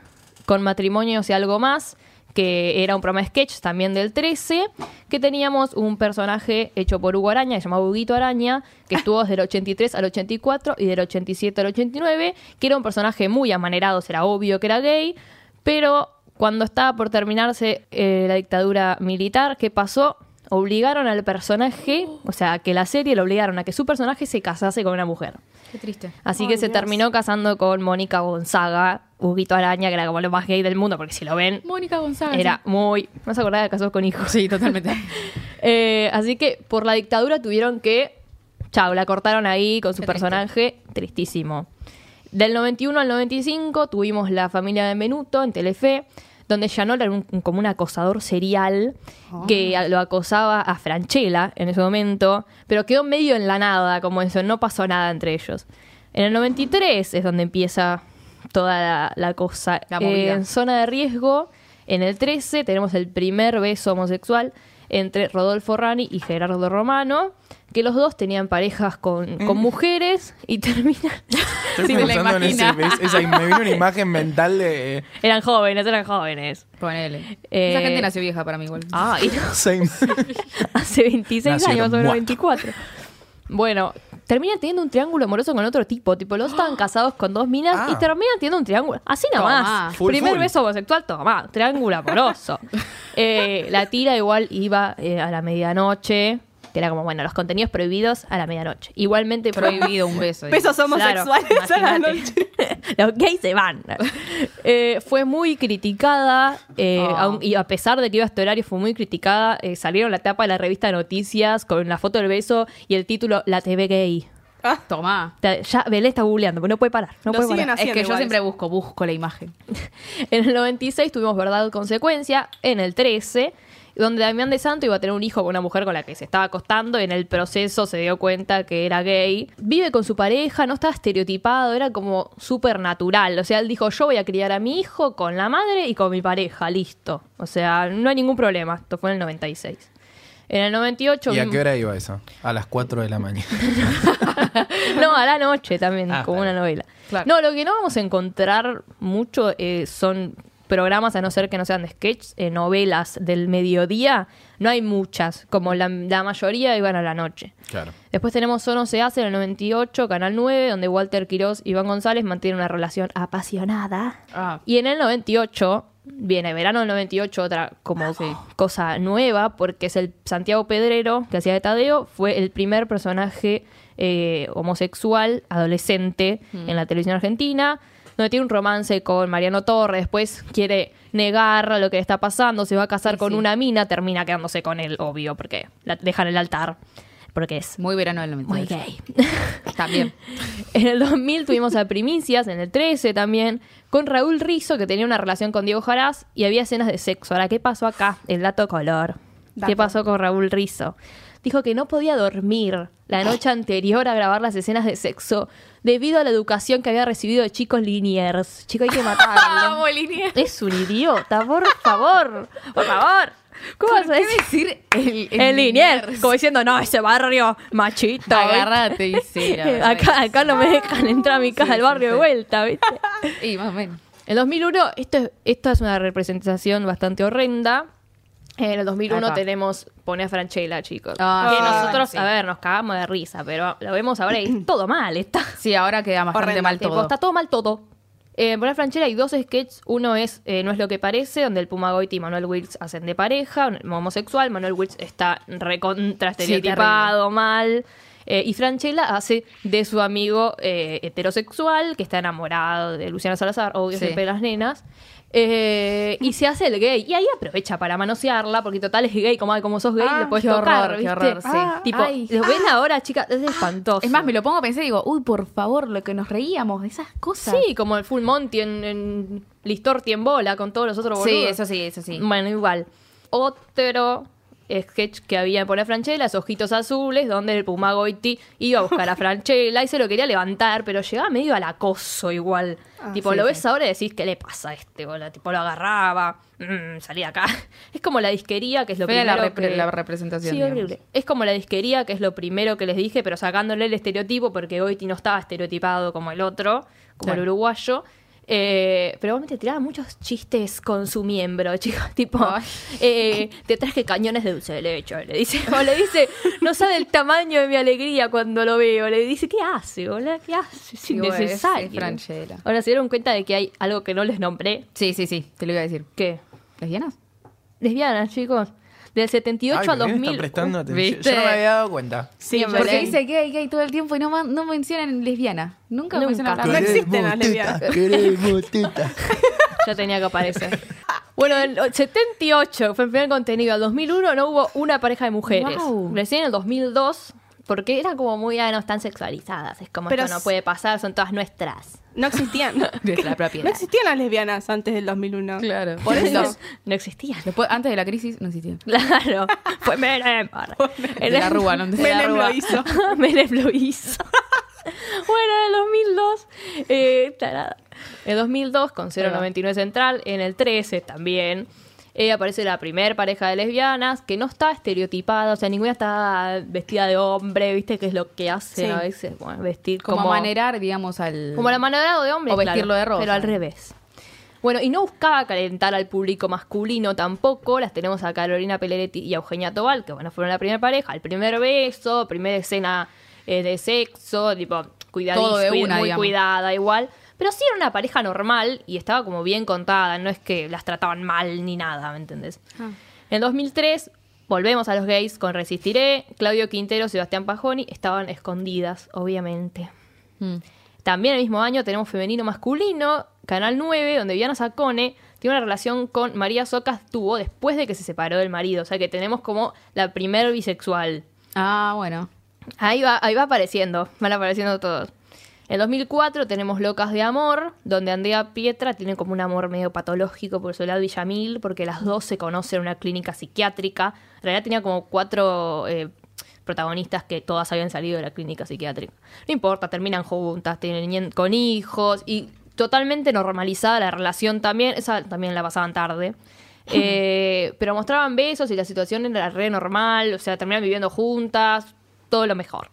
con matrimonios y algo más, que era un programa de sketch también del 13, que teníamos un personaje hecho por Hugo Araña, que se llamaba Huguito Araña, que estuvo desde el 83 al 84 y del 87 al 89, que era un personaje muy amanerado, era obvio que era gay, pero cuando estaba por terminarse eh, la dictadura militar, ¿qué pasó? Obligaron al personaje, o sea, que la serie lo obligaron a que su personaje se casase con una mujer. Qué triste. Así que se terminó casando con Mónica Gonzaga, Huguito Araña, que era como lo más gay del mundo, porque si lo ven, Mónica González. era muy... No se acordaba de casados con hijos. Sí, totalmente. Eh, así que por la dictadura tuvieron que. Chao, la cortaron ahí con su Qué triste. personaje. Tristísimo. Del 91 al 95 tuvimos La familia de Menuto en Telefe, donde Janol era un- como un acosador serial que a- lo acosaba a Franchella en ese momento, pero quedó medio en la nada, como eso, no pasó nada entre ellos. En el 93 es donde empieza toda la, la cosa. La movida. en zona de riesgo, en el 13 tenemos el primer beso homosexual entre Rodolfo Rani y Gerardo Romano, que los dos tenían parejas con, con mujeres y terminan... Estoy la pensando en ese, esa- me vino una imagen mental de... eran jóvenes, eran jóvenes. Ponele. Eh, Esa gente nació vieja para mí igual. Ah, y Same. hace 26 Nacieron años, más o menos muertos. 24. Bueno, terminan teniendo un triángulo amoroso con otro tipo. Tipo, los estaban casados con dos minas Ah. y terminan teniendo un triángulo. Así nomás. Tomá. Full, Primer full. beso homosexual, toma, triángulo amoroso. Eh, la tira igual iba eh, a la medianoche. Que era como, bueno, los contenidos prohibidos a la medianoche. Igualmente Prohibido un beso. Besos Claro, homosexuales a la noche. Los gays se van. Eh, fue muy criticada, eh, Oh. aun- y a pesar de que iba a este horario, fue muy criticada. eh, salieron la tapa de la revista Noticias con la foto del beso y el título La TV gay. Tomá. Te- Ya Belén está googleando, pero no puede parar. No Lo puede parar. Es que yo siempre eso. busco, busco la imagen. En el 96 tuvimos Verdad o Consecuencia, en el 13, donde Damián de Santo iba a tener un hijo con una mujer con la que se estaba acostando. En el proceso se dio cuenta que era gay. Vive con su pareja, no estaba estereotipado, era como súper natural. O sea, él dijo: Yo voy a criar a mi hijo con la madre y con mi pareja, listo. O sea, no hay ningún problema. Esto fue en el 96. En el 98. ¿Y a qué hora iba eso? A las 4 de la mañana. No, a la noche también, Ah, como una novela. Claro. No, lo que no vamos a encontrar mucho eh, son programas, a no ser que no sean de sketch, eh, novelas del mediodía, no hay muchas, como la, la mayoría iban a la noche. Claro. Después tenemos Sono se hace en el 98, Canal 9, donde Walter Quiroz y Iván González mantienen una relación apasionada. Ah. Y en el 98, viene verano del 98, otra como cosa nueva, porque es el Santiago Pedrero, que hacía de Tadeo, fue el primer personaje eh, homosexual adolescente en la televisión argentina, donde tiene un romance con Mariano Torres, después quiere negar lo que le está pasando, se va a casar Sí, con sí. una mina, termina quedándose con él, obvio, porque la dejan en el altar, porque es Muy verano del 98. muy gay. También. En el 2000 tuvimos a Primicias, en el 13 también, con Raúl Rizzo, que tenía una relación con Diego Jaraz y había escenas de sexo. Ahora, ¿qué pasó acá? El dato color. ¿Qué pasó con Raúl Rizzo? Dijo que no podía dormir la noche anterior a grabar las escenas de sexo debido a la educación que había recibido de chicos liniers. Chico, hay que matarlo. es un idiota, por favor. Por favor. ¿Cómo vas a ¿Qué decir? el, El linier. Como diciendo, no, ese barrio machito. Agárrate y sí, la verdad acá, acá no me dejan entrar a mi casa Sí, al sí, barrio de vuelta, ¿viste? Y más o menos. En 2001, esto es, esta es una representación bastante horrenda. En el 2001 Acá. tenemos Pone a Franchella, chicos. Ah, que sí, nosotros, sí. a ver, nos cagamos de risa, pero lo vemos ahora y es todo mal. Está, Sí, ahora queda bastante Horrendo, mal tipo, todo. está todo mal todo. Eh, Pone a Franchella hay dos sketches. Uno es eh, No es lo que parece, donde el Puma Goiti y Manuel Wills hacen de pareja, homosexual. Manuel Wills está recontra Sí, estereotipado, mal. Eh, y Franchella hace de su amigo eh, heterosexual, que está enamorado de Luciana Salazar, obvio, Sí. siempre las nenas. eh, y se hace el gay. Y ahí aprovecha para manosearla, porque total es gay, como, como sos gay, Ah, le puedes qué tocar, horror, qué ¿viste? horror, sí. Ah, Tipo, Ay. lo ven ahora, chicas, es espantoso. Es más, me lo pongo a pensar y digo, uy, por favor, lo que nos reíamos de esas cosas. Sí, como el Full Monty en, en Listorti en bola con todos los otros boludos. Sí, eso sí, eso sí. Bueno, igual. Otro sketch que había en Poner Franchella Ojitos Azules, donde el Puma Goiti iba a buscar a Franchella y se lo quería levantar, pero llegaba medio al acoso igual. Ah, tipo, sí, lo sí. ves ahora y decís, ¿qué le pasa a este? boludo? tipo, lo agarraba, mm, salí de acá. Es como la disquería, que es lo la, primero repre- que... la representación. Sí, horrible. Es como la disquería, que es lo primero que les dije, pero sacándole el estereotipo, porque Goiti no estaba estereotipado como el otro, como Claro. el uruguayo. Eh, pero obviamente tiraba muchos chistes con su miembro, chicos. Tipo, eh, te traje cañones de dulce de leche. Le dice, o le dice, no sabe el tamaño de mi alegría cuando lo veo. Le dice, ¿qué hace, boludo? ¿Qué hace? Es innecesario. es. Ahora se dieron cuenta de que hay algo que no les nombré. Sí, sí, sí, te lo iba a decir. ¿Qué? ¿Lesbianas? Lesbianas, chicos. Del 78 Ay, al ¿por qué me 2000. están prestando. Yo no me había dado cuenta. Sí, Porque dice gay, gay todo el tiempo y no, no mencionan lesbiana. Nunca, Nunca. mencionan la No existen las lesbianas. Ya tenía que aparecer. Bueno, en el 78 fue el primer contenido. Al 2001 no hubo una pareja de mujeres. Wow. Recién en el 2002, porque eran como muy, ah, no están sexualizadas. Es como Pero esto no puede pasar, son todas nuestras. No existían. Nuestra propiedad. No existían las lesbianas antes del 2001. Claro. Por eso Eso. no existían. Después, antes de la crisis, no existía. Claro, fue Menem. En De la el- Rúa, ¿no? de la lo hizo. Menem lo hizo. bueno, en el 2002, eh, tarada. En el 2002 con 099 Central, en el 13 también. Eh, aparece la primer pareja de lesbianas que no está estereotipada, o sea, ninguna está vestida de hombre, ¿viste? Que es lo que hacen Sí. a veces, bueno, vestir Como, como, manerar, digamos, al. como la manera de hombre, O vestirlo de rosa. pero al revés. Bueno, y no buscaba calentar al público masculino tampoco. Las tenemos a Carolina Peleretti y a Eugenia Tobal, que bueno, fueron la primera pareja. El primer beso, primera escena eh, de sexo, tipo, cuidadísima, muy digamos. cuidada, igual. Pero sí era una pareja normal y estaba como bien contada. No es que las trataban mal ni nada, ¿me entendés? Ah. En 2003 volvemos a los gays con Resistiré. Claudio Quintero, Sebastián Pajoni estaban escondidas, obviamente. Mm. También el mismo año tenemos Femenino Masculino, Canal 9, donde Viana Sacone tiene una relación con María Socas tuvo después de que se separó del marido. O sea que tenemos como la primer bisexual. Ah, bueno. Ahí va, ahí va apareciendo, van apareciendo todos. En 2004 tenemos Locas de Amor, donde Andrea Pietra tiene como un amor medio patológico por Soledad Villamil, porque las dos se conocen en una clínica psiquiátrica. En realidad tenía como cuatro eh, protagonistas que todas habían salido de la clínica psiquiátrica. No importa, terminan juntas, tienen con hijos y totalmente normalizada la relación también. Esa también la pasaban tarde. Eh, pero mostraban besos y la situación era re normal, o sea, terminaban viviendo juntas, todo lo mejor.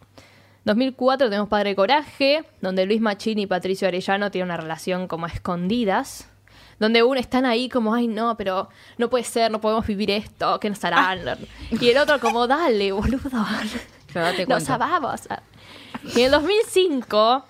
2004 tenemos Padre Coraje, donde Luis Machini y Patricio Arellano tienen una relación como a escondidas. donde uno están ahí como, ay no, pero no puede ser, no podemos vivir esto, ¿qué nos harán? Y el otro como, dale, boludo, nos amamos. Y en el 2005,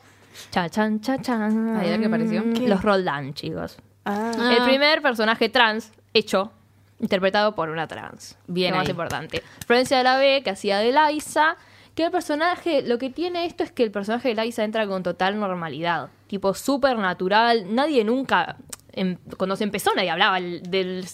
cha chan cha chan, Ay, qué apareció. los Roldán, chicos. Ah. El primer personaje trans hecho, interpretado por una trans. Bien Lo más importante. Florencia de la B, que hacía de Liza. Que el personaje, lo que tiene esto es que el personaje de Liza entra con total normalidad. Tipo, súper natural. Nadie nunca, em- cuando se empezó, nadie hablaba de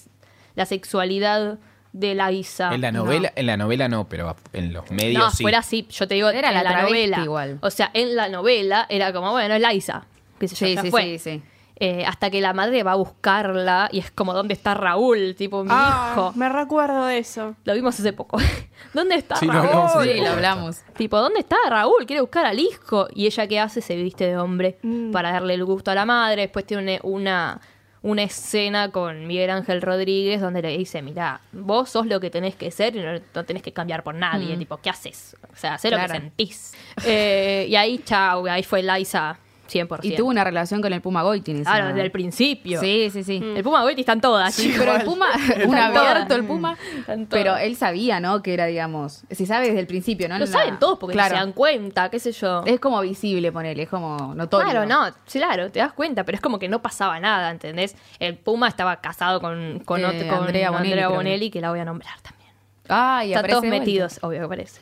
la sexualidad de Liza. En la novela, en la novela no, pero en los medios No, sí. fuera así, yo te digo, Era en la la, novela. igual. O sea, en la novela era como, bueno, es yo, Sí, sí, fue. sí, sí. Eh, hasta que la madre va a buscarla y es como, ¿dónde está Raúl? Tipo, mi Ah, hijo. me recuerdo de eso. Lo vimos hace poco. ¿Dónde está Sí, lo Raúl? hablamos Sí, lo hablamos. Tipo, ¿dónde está Raúl? Quiere buscar al hijo. Y ella, ¿qué hace? Se viste de hombre Mm. para darle el gusto a la madre. Después tiene una, una escena con Miguel Ángel Rodríguez donde le dice, mira, vos sos lo que tenés que ser y no, no tenés que cambiar por nadie. Tipo, ¿qué haces? O sea, sé lo que sentís. Eh, y ahí, chao, ahí fue Liza 100%. Y tuvo una relación con el Puma Goitin. Claro, desde el principio. Sí, sí, sí. El Puma Goiti están todas, Sí, pero el Puma, un abierto el Puma. Pero él sabía, ¿no? Que era, digamos, si sabe desde el principio, ¿no? Lo saben todos porque claro. se dan cuenta, qué sé yo. Es como visible, ponele, es como notorio. Claro, no, claro, te das cuenta, pero es como que no pasaba nada, ¿entendés? El Puma estaba casado con, con, Eh, otro- con Andrea Bonelli, que. Bonelli, que la voy a nombrar también. Ah, y Están todos metidos, obvio que parece.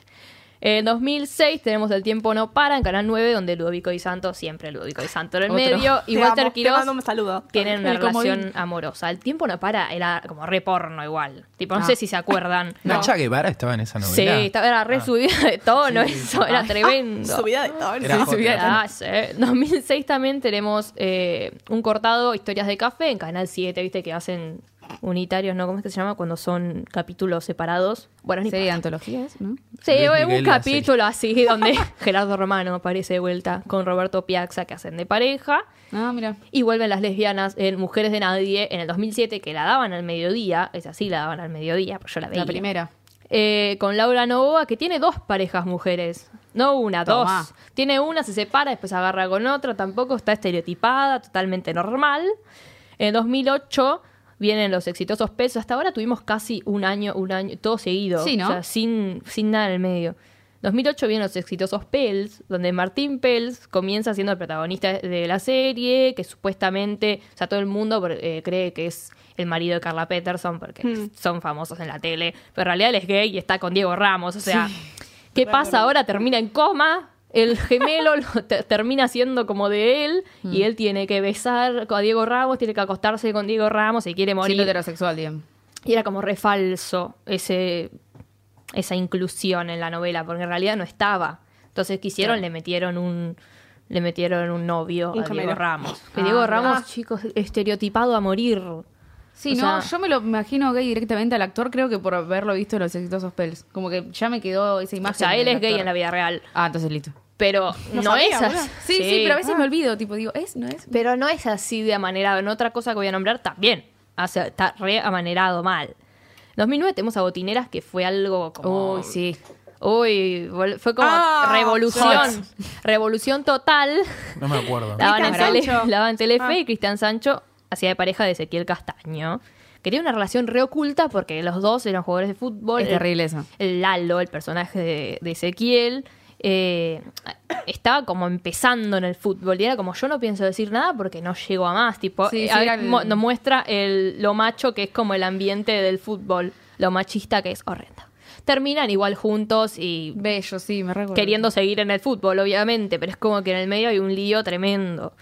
En 2006 tenemos El Tiempo No Para en Canal 9, donde Ludovico y Santo, siempre Ludovico y Santo en el Otro. medio, y Te Walter amo, Quiroz mando un saludo. tienen una El comodín. relación amorosa. El Tiempo No Para era como re porno igual. Tipo, no Ah. sé si se acuerdan. Nacha Guevara estaba en esa novela. Sí, estaba, era re subida de tono, eso era tremendo. Subida de todo. Era Sí, subida de tono. Ah, sí. 2006 también tenemos eh, un cortado Historias de Café en Canal 7, viste que hacen unitarios, ¿no? ¿Cómo es que se llama? Cuando son capítulos separados. Bueno, ni Sí, importa. antologías, ¿no? Sí, Luis un Miguel, capítulo así donde Gerardo Romano aparece de vuelta con Roberto Piazza que hacen de pareja. Ah, mira. Y vuelven las lesbianas en Mujeres de Nadie en el 2007, que la daban al mediodía. Es así, la daban al mediodía, pues yo la veía. La primera. Eh, con Laura Novoa, que tiene dos parejas mujeres. No una, dos. Tiene una, se separa, después agarra con otra. Tampoco está estereotipada, totalmente normal. En 2008 vienen los exitosos pesos. Hasta ahora tuvimos casi un año, un año, todo seguido. Sí, ¿no? O sea, sin, sin nada en el medio. 2008 vienen los exitosos Pels, donde Martín Pels comienza siendo el protagonista de la serie, que supuestamente, o sea, todo el mundo eh, cree que es el marido de Carla Peterson, porque Hmm. son famosos en la tele, pero en realidad él es gay y está con Diego Ramos, o sea, ¿qué pasa ahora? Termina en coma, el gemelo lo te- termina siendo como de él, y él tiene que besar a Diego Ramos, tiene que acostarse con Diego Ramos y quiere morir. Siendo heterosexual, digamos. Y era como re falso ese, esa inclusión en la novela, porque en realidad no estaba. Entonces quisieron, Claro. le metieron un le metieron un novio Un a Diego. Ramos. Que Ah, Diego Ramos, ah. chicos, estereotipado a morir. Sí, O no, sea- yo me lo imagino gay directamente al actor, creo que por haberlo visto en los exitosos Pels. Como que ya me quedó esa O imagen. sea, él es gay en la vida real. Ah, entonces listo. Pero No no, sabía, es así. Sí, sí, pero a veces Ah. me olvido, tipo, digo, ¿es? ¿No es? Pero no es así de amanerado. En otra cosa que voy a nombrar también. O sea, está re amanerado mal. 2009 tenemos a Botineras, que fue algo como... Uy, sí. Uy, fue como Ah, revolución. Revolución total. No me acuerdo. Daban en, tele, la en Telefe Ah. y Cristian Sancho hacía de pareja de Ezequiel Castaño. Que tenía una relación re oculta porque los dos eran jugadores de fútbol. Es terrible eso. El Lalo, el personaje de, de Ezequiel, eh, estaba como empezando en el fútbol. Y era como, yo no pienso decir nada porque no llego a más. Tipo, Sí, eh, sí, a- era el- mo- nos muestra el, lo macho que es como el ambiente del fútbol. Lo machista que es horrendo. Terminan igual juntos y Bello, sí, me recuerdo. queriendo seguir en el fútbol, obviamente, pero es como que en el medio hay un lío tremendo.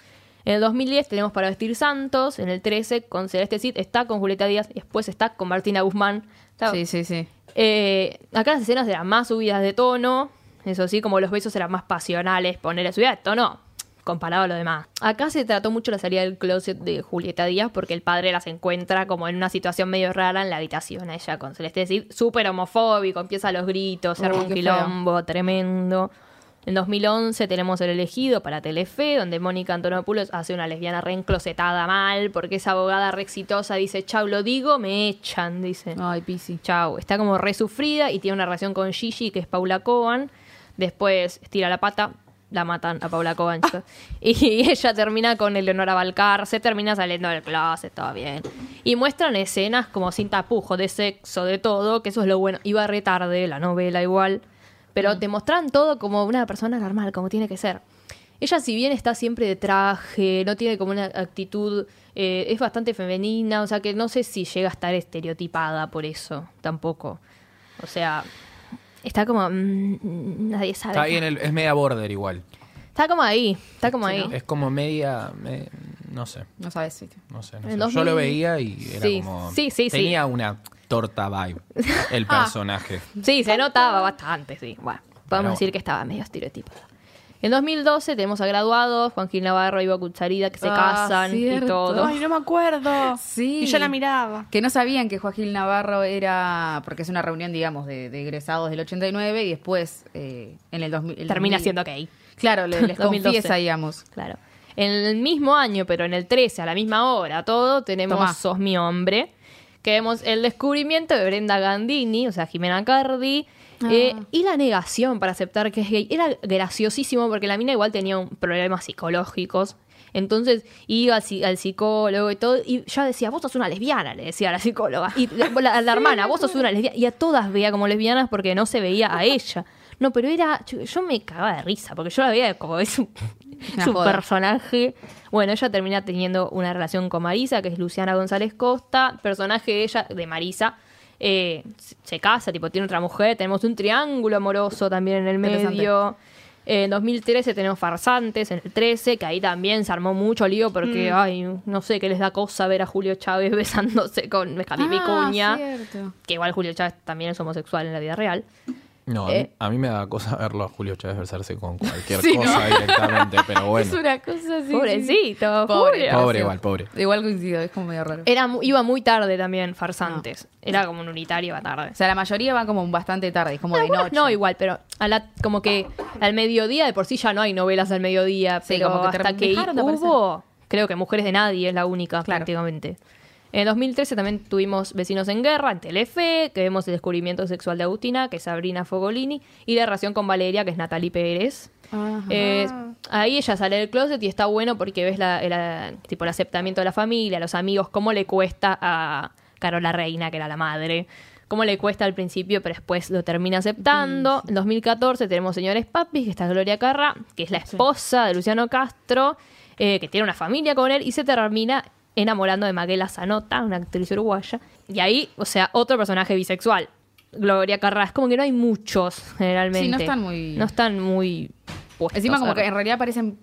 En el 2010 tenemos para vestir Santos, en el 13 con Celeste Cid, está con Julieta Díaz, y después está con Martina Guzmán. Está- Sí, sí, sí. Eh, acá las escenas eran más subidas de tono, eso sí, como los besos eran más pasionales, ponerle subida de tono comparado a lo demás. Acá se trató mucho la salida del closet de Julieta Díaz porque el padre las encuentra como en una situación medio rara en la habitación, a ella con Celeste Cid, súper homofóbico, empieza los gritos, se arma un feo. quilombo tremendo. En 2011 tenemos El Elegido para Telefe, donde Mónica Antonopoulos hace una lesbiana re enclosetada mal, porque esa abogada re exitosa dice, chau, lo digo, me echan, dice. Ay, Pisi. Chau, está como re sufrida y tiene una relación con Gigi, que es Paula Coban. Después estira la pata, la matan a Paula Covancho. y ella termina con Eleonora Balcar, se termina saliendo del closet, todo bien. Y muestran escenas como sin tapujos, de sexo, de todo, que eso es lo bueno. Iba re tarde la novela igual, pero te mostran todo como una persona normal, como tiene que ser. Ella, si bien está siempre de traje, no tiene como una actitud, eh, es bastante femenina, o sea que no sé si llega a estar estereotipada por eso, tampoco. O sea, está como. mm, nadie sabe. Está bien, el- es media border igual. Está como ahí, está como ahí. Es como media. me- no sé. No sabes si. No sé, no En sé. 2000 Yo lo veía y era Sí, como. sí, sí, sí. Tenía una torta vibe. El Ah. personaje. Sí, se notaba bastante, sí. Bueno, podemos Pero- decir que estaba medio estereotipado. En 2012 tenemos a graduados, Juan Gil Navarro y Ivo Cucharida, que se Ah, casan y todo. Ay, no me acuerdo. Sí. Y yo la miraba. Que no sabían que Joaquín Navarro era. Porque es una reunión, digamos, de, de egresados del 89 y después eh, en el 2000. el Termina 2000. siendo gay. Claro, le- les 2012. confiesa, digamos. Claro. En el mismo año, pero en el 13, a la misma hora, todo, tenemos Tomá. Sos mi hombre. Que vemos el descubrimiento de Brenda Gandini, o sea, Jimena Cardi. eh, y la negación para aceptar que es gay. Era graciosísimo porque la mina igual tenía un- problemas psicológicos. Entonces iba al, psi- al psicólogo y todo. Y yo decía, vos sos una lesbiana, le decía a la psicóloga. Y la, la- la hermana, vos sos una lesbiana. Y a todas veía como lesbianas porque no se veía a ella. No, pero era. Yo, yo me cagaba de risa porque yo la veía como es un, personaje. Bueno, ella termina teniendo una relación con Marisa, que es Luciana González Costa. Personaje de ella, de Marisa, eh, se- casa, tipo, tiene otra mujer. Tenemos un triángulo amoroso también en el medio. Eh, En 2013 tenemos Farsantes, en el 13, que ahí también se armó mucho lío porque, ay, no sé, qué les da cosa ver a Julio Chávez besándose con Javi Ah, Vicuña. cierto. Que igual Julio Chávez también es homosexual en la vida real. No, a mí- Eh. a mí me da cosa verlo a Julio Chávez besarse con cualquier Sí, cosa directamente, pero bueno. Es una cosa así. Pobrecito, Pobre. Pobre igual, pobre. Igual coincido, es como medio raro. Era, mu- iba muy tarde también, Farsantes. Era como un unitario, iba tarde. O sea, la mayoría va como bastante tarde, es como de Algunos noche. no, igual, pero a la, como que al mediodía, de por sí ya no hay novelas al mediodía, Sí, pero como que hasta que de hubo, creo que Mujeres de Nadie es la única, Claro. prácticamente. En 2013 también tuvimos Vecinos en Guerra, en Telefe, que vemos el descubrimiento sexual de Agustina, que es Sabrina Fogolini, y la relación con Valeria, que es Natalie Pérez. Eh, ahí ella sale del closet y está bueno porque ves la, la- tipo, el aceptamiento de la familia, los amigos, cómo le cuesta a Carola Reina, que era la madre, cómo le cuesta al principio, pero después lo termina aceptando. En 2014 tenemos Señores Papis, que está Gloria Carra, que es la esposa de Luciano Castro, eh, que tiene una familia con él y se termina enamorando de Maguela Zanota, una actriz uruguaya. Y ahí, o sea, otro personaje bisexual. Gloria Carra, es como que no hay muchos generalmente. Sí, no están muy- No están muy puestos Encima como que en realidad parecen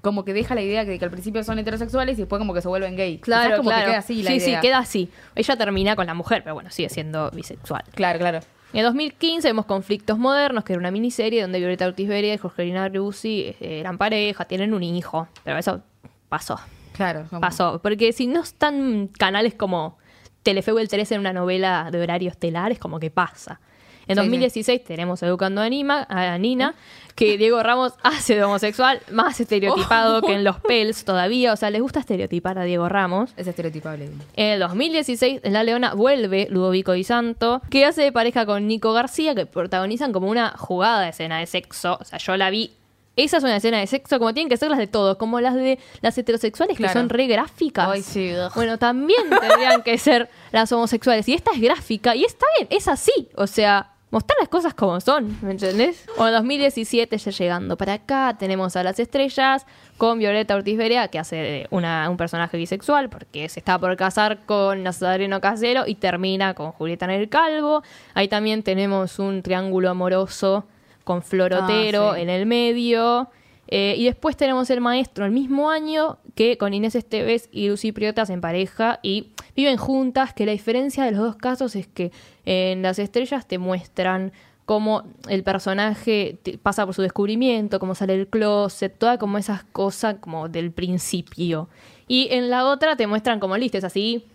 como que deja la idea de que al principio son heterosexuales y después como que se vuelven gay. Claro, Quizás como claro. que queda así la sí, idea. sí, queda así. Ella termina con la mujer, pero bueno, sigue siendo bisexual. Claro, claro. En 2015 vemos Conflictos Modernos, que era una miniserie donde Violeta Ortiz Beria y Jorgelina Ruzzi eh, eran pareja, tienen un hijo, pero eso pasó, Claro. como- pasó. Porque si no están canales como Telefe o el 13 en una novela de horario estelar, es como que pasa. En Sí, 2016 tenemos Educando a, Nima- a Nina, que Diego Ramos hace de homosexual más estereotipado que en los Pels todavía. O sea, les gusta estereotipar a Diego Ramos. Es estereotipable. En el 2016, en La Leona vuelve Ludovico Di Santo, que hace de pareja con Nico García, que protagonizan como una jugada de escena de sexo. O sea, yo la vi. Esa es una escena de sexo como tienen que ser las de todos, como las de las heterosexuales Claro. que son re gráficas. Ay, sí. Bueno, también tendrían que ser las homosexuales. Y esta es gráfica y está bien, es así. O sea, mostrar las cosas como son, ¿me entendés? Bueno, 2017 ya llegando para acá, tenemos a las estrellas con Violeta Ortiz Berea, que hace una- un personaje bisexual, porque se está por casar con Nazareno Casero y termina con Julieta en el Calvo. Ahí también tenemos un triángulo amoroso con Florotero Ah, sí. en el medio. Eh, y después tenemos el maestro el mismo año que con Inés Esteves y Lucy Priotas en pareja y viven juntas, que la diferencia de los dos casos es que en Las Estrellas te muestran cómo el personaje pasa por su descubrimiento, cómo sale del closet, todas como esas cosas como del principio. Y en la otra te muestran como listes así,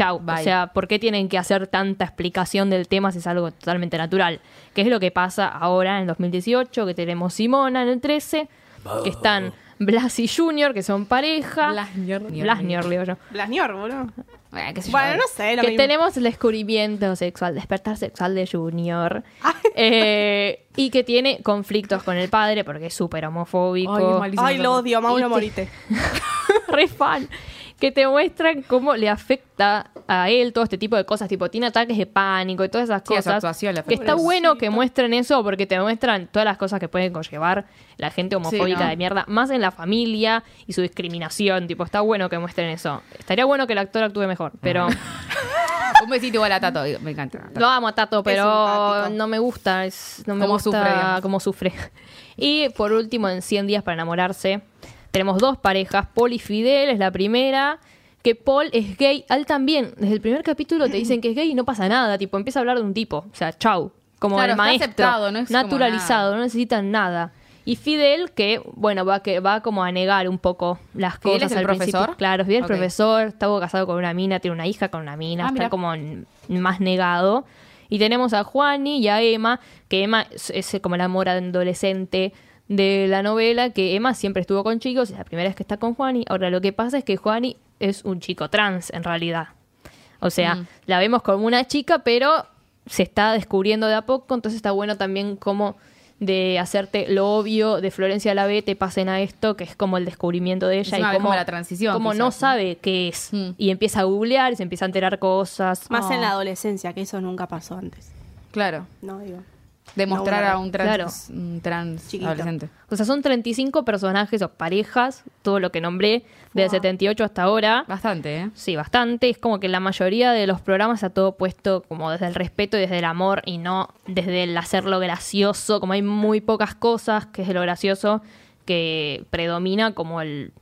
chau. Bye. O sea, ¿por qué tienen que hacer tanta explicación del tema si es algo totalmente natural? Que es lo que pasa ahora en 2018, que tenemos Simona en el 13, que están Blas y Junior, que son pareja. Blasnior. Blasnior, digo yo. Blasnior, boludo. Eh, qué sé yo. Bueno, no sé. Lo Que mismo. tenemos el descubrimiento sexual, despertar sexual de Junior. Eh, y que tiene conflictos con el padre porque es súper homofóbico. Ay, Ay, lo odio, Mauro, morite. re fan. Que te muestran cómo le afecta a él todo este tipo de cosas. Tipo, tiene ataques de pánico y todas esas Sí, cosas. actuación le que está bueno que muestren eso porque te muestran todas las cosas que pueden conllevar la gente homofóbica ¿no? de mierda. Más en la familia y su discriminación. Tipo, está bueno que muestren eso. Estaría bueno que el actor actúe mejor. Pero Un besito igual a Tato, me encanta. lo amo a Tato, pero no me gusta. Es, no me Cómo gusta sufre, digamos. cómo sufre. Y por último, en 100 días para enamorarse, tenemos dos parejas. Paul y Fidel es la primera. Que Paul es gay. Al también, desde el primer capítulo te dicen que es gay y no pasa nada. Tipo, empieza a hablar de un tipo. O sea, chau. Como Claro, el está maestro. aceptado, no es naturalizado, no necesitan nada. Y Fidel, que, bueno, va, que, va como a negar un poco las ¿Fidel cosas es el al principio. profesor? Claro, Fidel es Ok. profesor, estaba casado con una mina, tiene una hija con una mina, Ah, está como más negado. Y tenemos a Juani y a Emma, que Emma es, es como el amor adolescente de la novela, que Emma siempre estuvo con chicos, es la primera vez que está con Juani. Ahora, lo que pasa es que Juani es un chico trans, en realidad. O sea, Mm. la vemos como una chica, pero se está descubriendo de a poco, entonces está bueno también como de hacerte lo obvio de Florencia la B te pasen a esto, que es como el descubrimiento de ella Encima y como, como la transición, como no quizás, ¿no? sabe qué es Mm. y empieza a googlear y se empieza a enterar cosas. Más en la adolescencia, que eso nunca pasó antes. Claro. No, digo. Demostrar No, a un trans, Claro. un trans Chiquito. adolescente. O sea, son 35 personajes o parejas, todo lo que nombré, del 78 hasta ahora. Bastante, ¿eh? Sí, bastante. Es como que la mayoría de los programas está todo puesto como desde el respeto y desde el amor y no desde el hacerlo gracioso. Como hay muy pocas cosas, que es de lo gracioso, que predomina como el,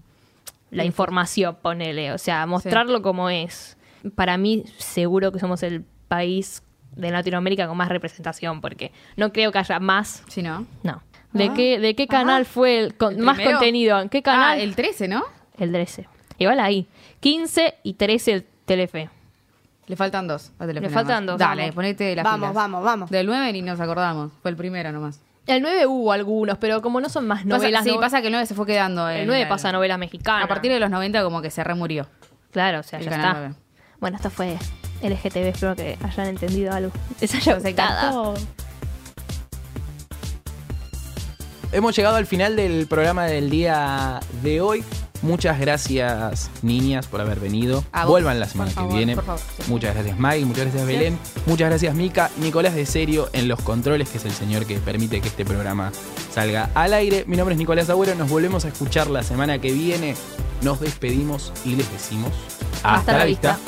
la información, ponele. O sea, mostrarlo como es. Para mí, seguro que somos el país de Latinoamérica con más representación, porque no creo que haya más. Sí, ¿no? No. ¿De, qué, ¿De qué canal fue el, con- ¿El más contenido? ¿En qué canal? Ah, el 13, ¿no? El 13. Igual ahí. 15 y 13 el Telefe. Le faltan dos. a Telefe Le faltan más. dos. Dale, Vamos. ponete las Vamos, pilas. vamos, vamos. Del 9 ni nos acordamos. Fue el primero nomás. El 9 hubo algunos, pero como no son más novelas. pasa, sí, no- pasa que el 9 se fue quedando. el en 9 la- pasa novela mexicana. A partir de los 90 como que se remurió. Claro, o sea, el ya Canal está. 9. Bueno, esto fue LGTB. Espero que hayan entendido algo. Les haya gustado. Hemos llegado al final del programa del día de hoy. Muchas gracias, niñas, por haber venido. A vos, Vuelvan la semana por que favor, viene. por favor, sí. Muchas gracias, Mike. Muchas gracias, Belén. Muchas gracias, Mica. Nicolás de Serio en los controles, que es el señor que permite que este programa salga al aire. Mi nombre es Nicolás Agüero. Nos volvemos a escuchar la semana que viene. Nos despedimos y les decimos Hasta la vista.